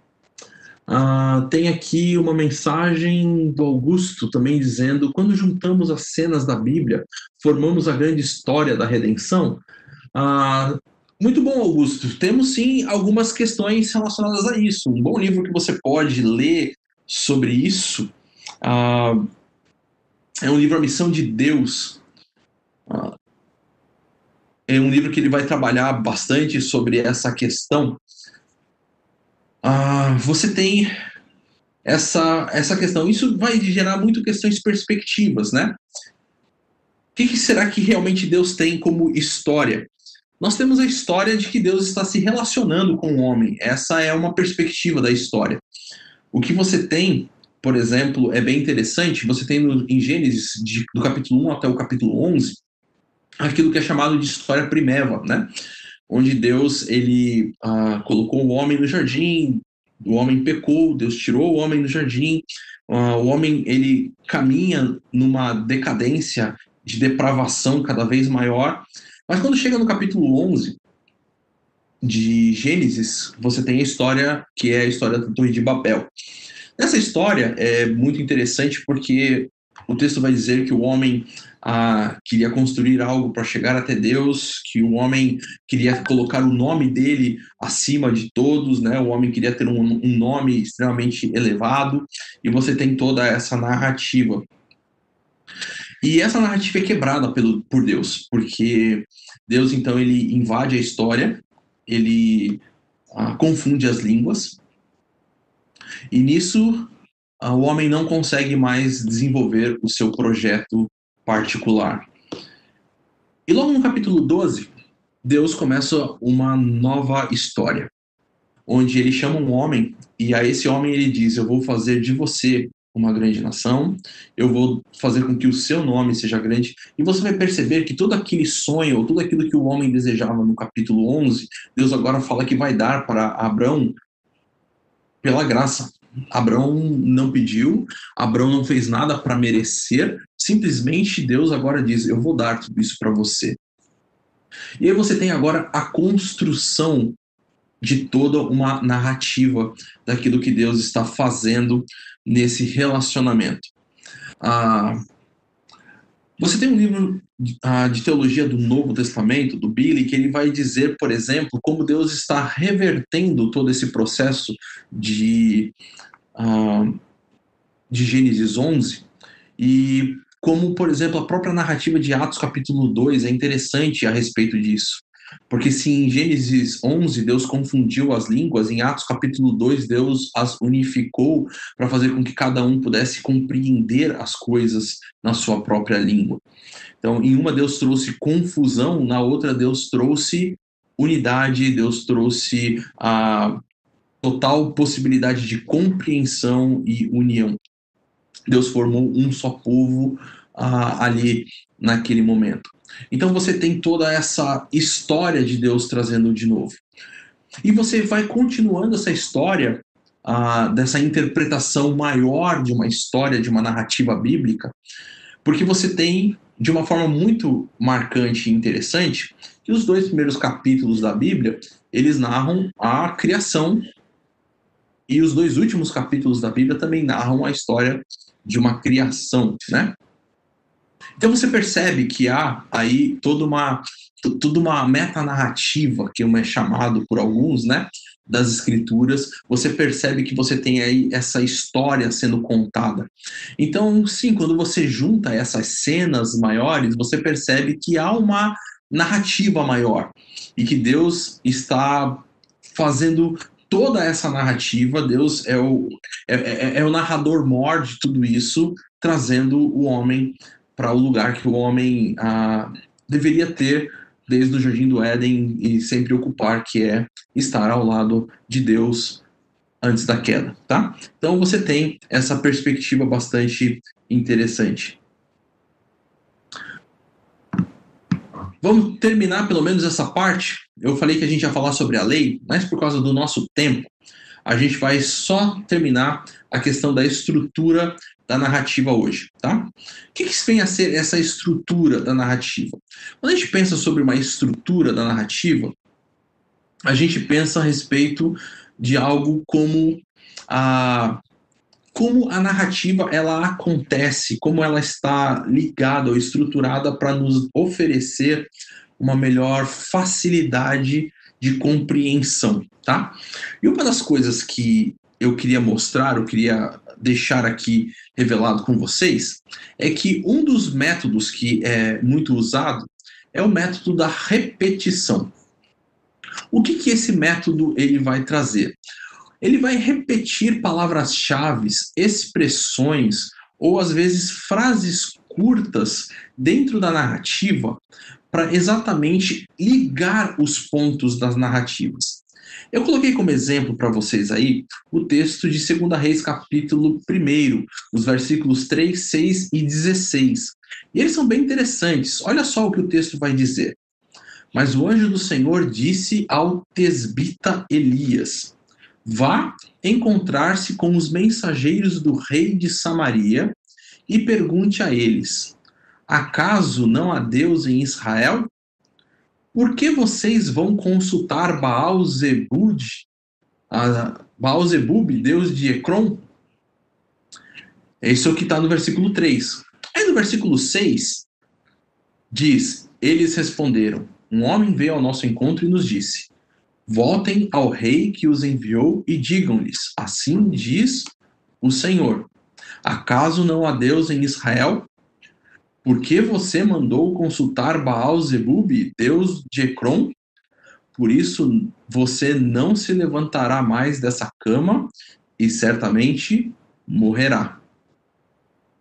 Speaker 1: Uh, tem aqui uma mensagem do Augusto também dizendo: quando juntamos as cenas da Bíblia, formamos a grande história da redenção. Uh, muito bom, Augusto. Temos sim algumas questões relacionadas a isso. Um bom livro que você pode ler sobre isso uh, é um livro A Missão de Deus. é um livro que ele vai trabalhar bastante sobre essa questão ah, você tem essa, essa questão. Isso vai gerar muito questões perspectivas, né? O que, que será que realmente Deus tem como história? Nós temos a história de que Deus está se relacionando com o homem. Essa é uma perspectiva da história. O que você tem, por exemplo, é bem interessante. Você tem no, em Gênesis, de, do capítulo 1 até o capítulo 11, aquilo que é chamado de história primeva, né? onde Deus ele ah, colocou o homem no jardim, o homem pecou, Deus tirou o homem do jardim, ah, o homem ele caminha numa decadência de depravação cada vez maior. Mas quando chega no capítulo 11 de Gênesis, você tem a história que é a história da Torre de Babel. Nessa história é muito interessante porque o texto vai dizer que o homem ah, queria construir algo para chegar até Deus, que o homem queria colocar o nome dele acima de todos, né? O homem queria ter um, um nome extremamente elevado, e você tem toda essa narrativa. E essa narrativa é quebrada pelo, por Deus, porque Deus então ele invade a história, ele ah, confunde as línguas, e nisso ah, o homem não consegue mais desenvolver o seu projeto particular. E logo no capítulo 12, Deus começa uma nova história, onde ele chama um homem e a esse homem ele diz: Eu vou fazer de você uma grande nação, eu vou fazer com que o seu nome seja grande, e você vai perceber que todo aquele sonho, ou tudo aquilo que o homem desejava no capítulo 11, Deus agora fala que vai dar para Abraão pela graça. Abraão não pediu, Abraão não fez nada para merecer, simplesmente Deus agora diz: Eu vou dar tudo isso para você. E aí você tem agora a construção de toda uma narrativa daquilo que Deus está fazendo nesse relacionamento. Ah, você tem um livro ah, de teologia do Novo Testamento, do Billy, que ele vai dizer, por exemplo, como Deus está revertendo todo esse processo de, ah, de Gênesis 11 e como, por exemplo, a própria narrativa de Atos capítulo 2 é interessante a respeito disso. Porque se em Gênesis 11 Deus confundiu as línguas, em Atos capítulo 2 Deus as unificou para fazer com que cada um pudesse compreender as coisas na sua própria língua. Então, em uma Deus trouxe confusão, na outra Deus trouxe unidade, Deus trouxe a total possibilidade de compreensão e união. Deus formou um só povo ah, ali naquele momento. Então você tem toda essa história de Deus trazendo de novo. E você vai continuando essa história, ah, dessa interpretação maior de uma história, de uma narrativa bíblica, porque você tem, de uma forma muito marcante e interessante, que os dois primeiros capítulos da Bíblia, eles narram a criação, e os dois últimos capítulos da Bíblia também narram a história de uma criação, né? Então você percebe que há aí toda uma toda uma metanarrativa, que é chamado por alguns, né, das escrituras, você percebe que você tem aí essa história sendo contada. Então, sim, quando você junta essas cenas maiores, você percebe que há uma narrativa maior e que Deus está fazendo toda essa narrativa, Deus é o, é, é, é o narrador mor de tudo isso, trazendo o homem para o lugar que o homem ah, deveria ter desde o Jardim do Éden e sempre ocupar, que é estar ao lado de Deus antes da queda, tá? Então você tem essa perspectiva bastante interessante. Vamos terminar pelo menos essa parte. Eu falei que a gente ia falar sobre a lei, mas por causa do nosso tempo, a gente vai só terminar a questão da estrutura da narrativa hoje, tá? O que, que vem a ser essa estrutura da narrativa? Quando a gente pensa sobre uma estrutura da narrativa, a gente pensa a respeito de algo como a como a narrativa ela acontece, como ela está ligada ou estruturada para nos oferecer uma melhor facilidade de compreensão, tá? E uma das coisas que eu queria mostrar, eu queria deixar aqui revelado com vocês é que um dos métodos que é muito usado é o método da repetição. O que, que esse método ele vai trazer? Ele vai repetir palavras-chave, expressões ou às vezes frases curtas dentro da narrativa para exatamente ligar os pontos das narrativas. Eu coloquei como exemplo para vocês aí o texto de 2 Reis, capítulo 1, os versículos 3, 6 e 16. E eles são bem interessantes. Olha só o que o texto vai dizer. Mas o anjo do Senhor disse ao tesbita Elias: Vá encontrar-se com os mensageiros do rei de Samaria e pergunte a eles: Acaso não há Deus em Israel? Por que vocês vão consultar Baal Zebub, Baal Zebub, deus de Ecrom? É isso que está no versículo 3. Aí no versículo 6, diz: Eles responderam: Um homem veio ao nosso encontro e nos disse: Voltem ao rei que os enviou e digam-lhes: Assim diz o Senhor: Acaso não há Deus em Israel? Por que você mandou consultar Baal Zebub, deus de Ecrom? Por isso você não se levantará mais dessa cama e certamente morrerá.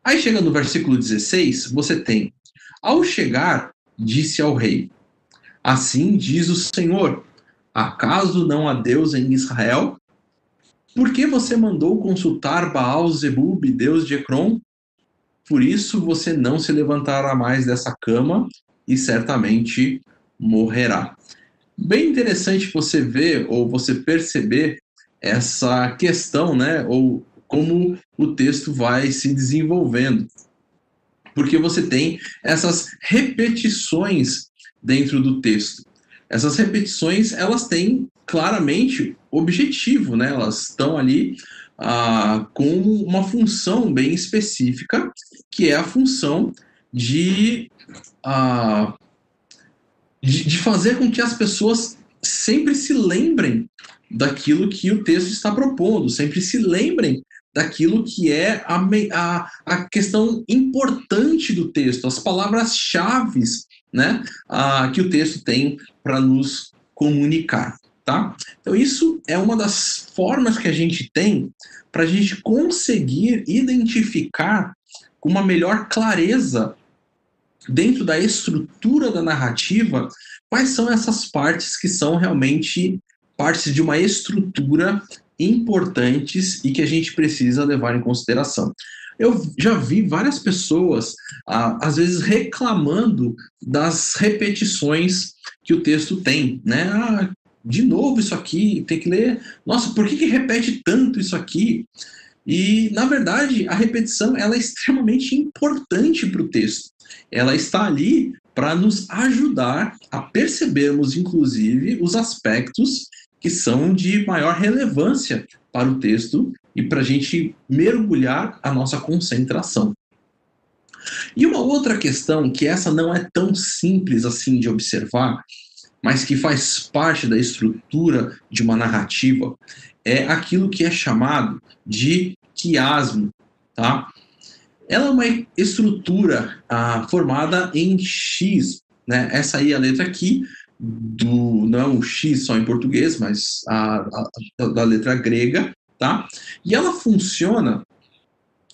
Speaker 1: Aí chega no versículo 16, você tem: Ao chegar, disse ao rei: Assim diz o Senhor: Acaso não há Deus em Israel? Por que você mandou consultar Baal Zebub, deus de Ecrom? Por isso você não se levantará mais dessa cama e certamente morrerá. Bem interessante você ver ou você perceber essa questão, né? Ou como o texto vai se desenvolvendo. Porque você tem essas repetições dentro do texto. Essas repetições, elas têm claramente objetivo, né? Elas estão ali ah, com uma função bem específica, que é a função de, ah, de, de fazer com que as pessoas sempre se lembrem daquilo que o texto está propondo, sempre se lembrem daquilo que é a, a, a questão importante do texto, as palavras-chave né, que o texto tem para nos comunicar. Tá? Então, isso é uma das formas que a gente tem para a gente conseguir identificar com uma melhor clareza dentro da estrutura da narrativa quais são essas partes que são realmente partes de uma estrutura importantes e que a gente precisa levar em consideração. Eu já vi várias pessoas, às vezes, reclamando das repetições que o texto tem, né? Ah, de novo isso aqui, tem que ler. Nossa, por que, que repete tanto isso aqui? E, na verdade, a repetição ela é extremamente importante para o texto. Ela está ali para nos ajudar a percebermos, inclusive, os aspectos que são de maior relevância para o texto e para a gente mergulhar a nossa concentração. E uma outra questão, que essa não é tão simples assim de observar, mas que faz parte da estrutura de uma narrativa, é aquilo que é chamado de quiasmo, tá? Ela é uma estrutura ah, formada em X, né? Essa aí é a letra aqui, do não é X só em português, mas a, a, da letra grega, tá? E ela funciona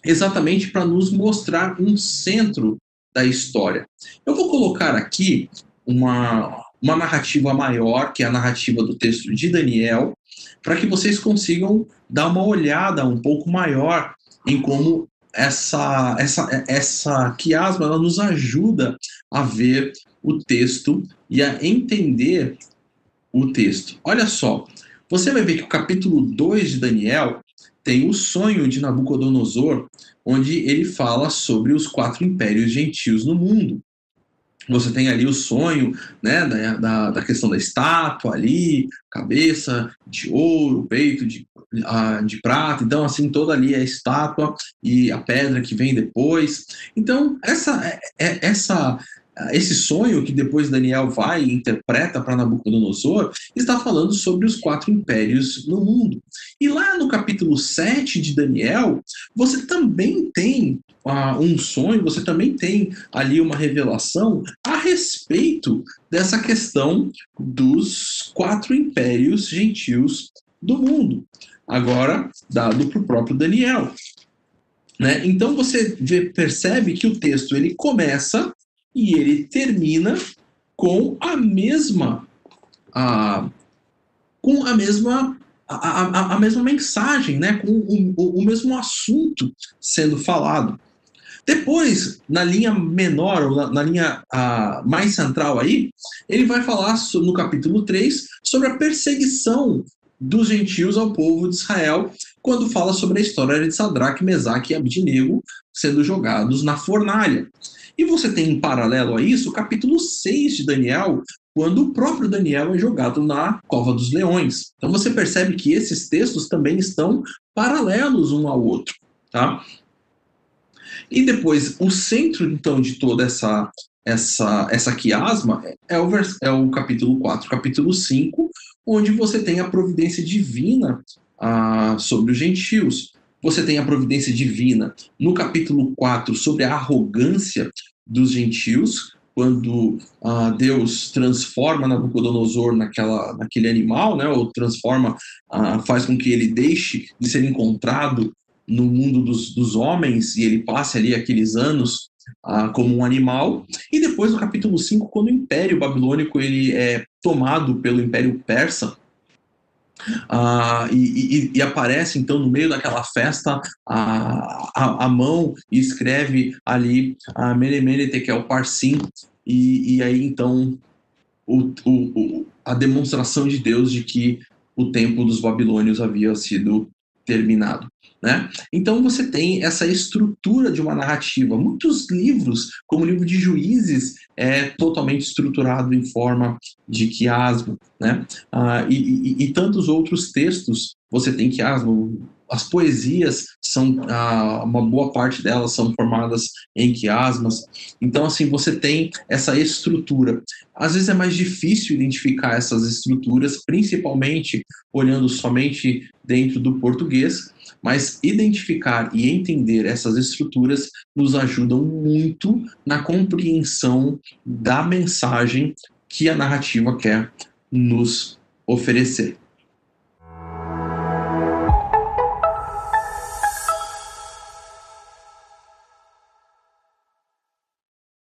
Speaker 1: exatamente para nos mostrar um centro da história. Eu vou colocar aqui uma, uma narrativa maior, que é a narrativa do texto de Daniel, para que vocês consigam dar uma olhada um pouco maior em como essa essa essa quiasma ela nos ajuda a ver o texto e a entender o texto. Olha só, você vai ver que o capítulo 2 de Daniel tem o sonho de Nabucodonosor, onde ele fala sobre os quatro impérios gentios no mundo. Você tem ali o sonho né, da, da, da questão da estátua ali, cabeça de ouro, peito de, uh, de prata, então assim, toda ali é a estátua e a pedra que vem depois. Então, essa, é, é essa esse sonho que depois Daniel vai e interpreta para Nabucodonosor está falando sobre os quatro impérios no mundo. E lá no capítulo 7 de Daniel, você também tem uh, um sonho, você também tem ali uma revelação a respeito dessa questão dos quatro impérios gentios do mundo. Agora, dado para o próprio Daniel. Né? Então você vê, percebe que o texto ele começa e ele termina com a mesma a, com a mesma a, a, a mesma mensagem, né? com o, o, o mesmo assunto sendo falado. Depois, na linha menor, ou na, na linha mais central aí, ele vai falar no capítulo 3 sobre a perseguição dos gentios ao povo de Israel, quando fala sobre a história de Sadraque, Mesaque e Abdinego sendo jogados na fornalha. E você tem em paralelo a isso o capítulo 6 de Daniel, quando o próprio Daniel é jogado na cova dos leões. Então você percebe que esses textos também estão paralelos um ao outro, tá? E depois, o centro então de toda essa essa essa quiasma é o, vers, é o capítulo 4, capítulo 5, onde você tem a providência divina ah, sobre os gentios. Você tem a providência divina no capítulo 4 sobre a arrogância dos gentios, quando ah, Deus transforma Nabucodonosor naquela, naquele animal, né, ou transforma, ah, faz com que ele deixe de ser encontrado no mundo dos, dos homens e ele passe ali aqueles anos ah, como um animal. E depois, no capítulo 5, quando o Império Babilônico ele é tomado pelo Império Persa, ah, e, e, e, aparece então no meio daquela festa a, a, a mão e escreve ali a Mene Tekel Parsim, e, e aí então o, o, a demonstração de Deus de que o tempo dos babilônios havia sido terminado. Né? Então você tem essa estrutura de uma narrativa. Muitos livros, como o livro de Juízes, é totalmente estruturado em forma de quiasmo, né? Ah, e, e, e, tantos outros textos você tem quiasmo. As poesias são ah, uma boa parte delas são formadas em quiasmas. Então assim você tem essa estrutura. Às vezes é mais difícil identificar essas estruturas, principalmente olhando somente dentro do português mas identificar e entender essas estruturas nos ajudam muito na compreensão da mensagem que a narrativa quer nos oferecer.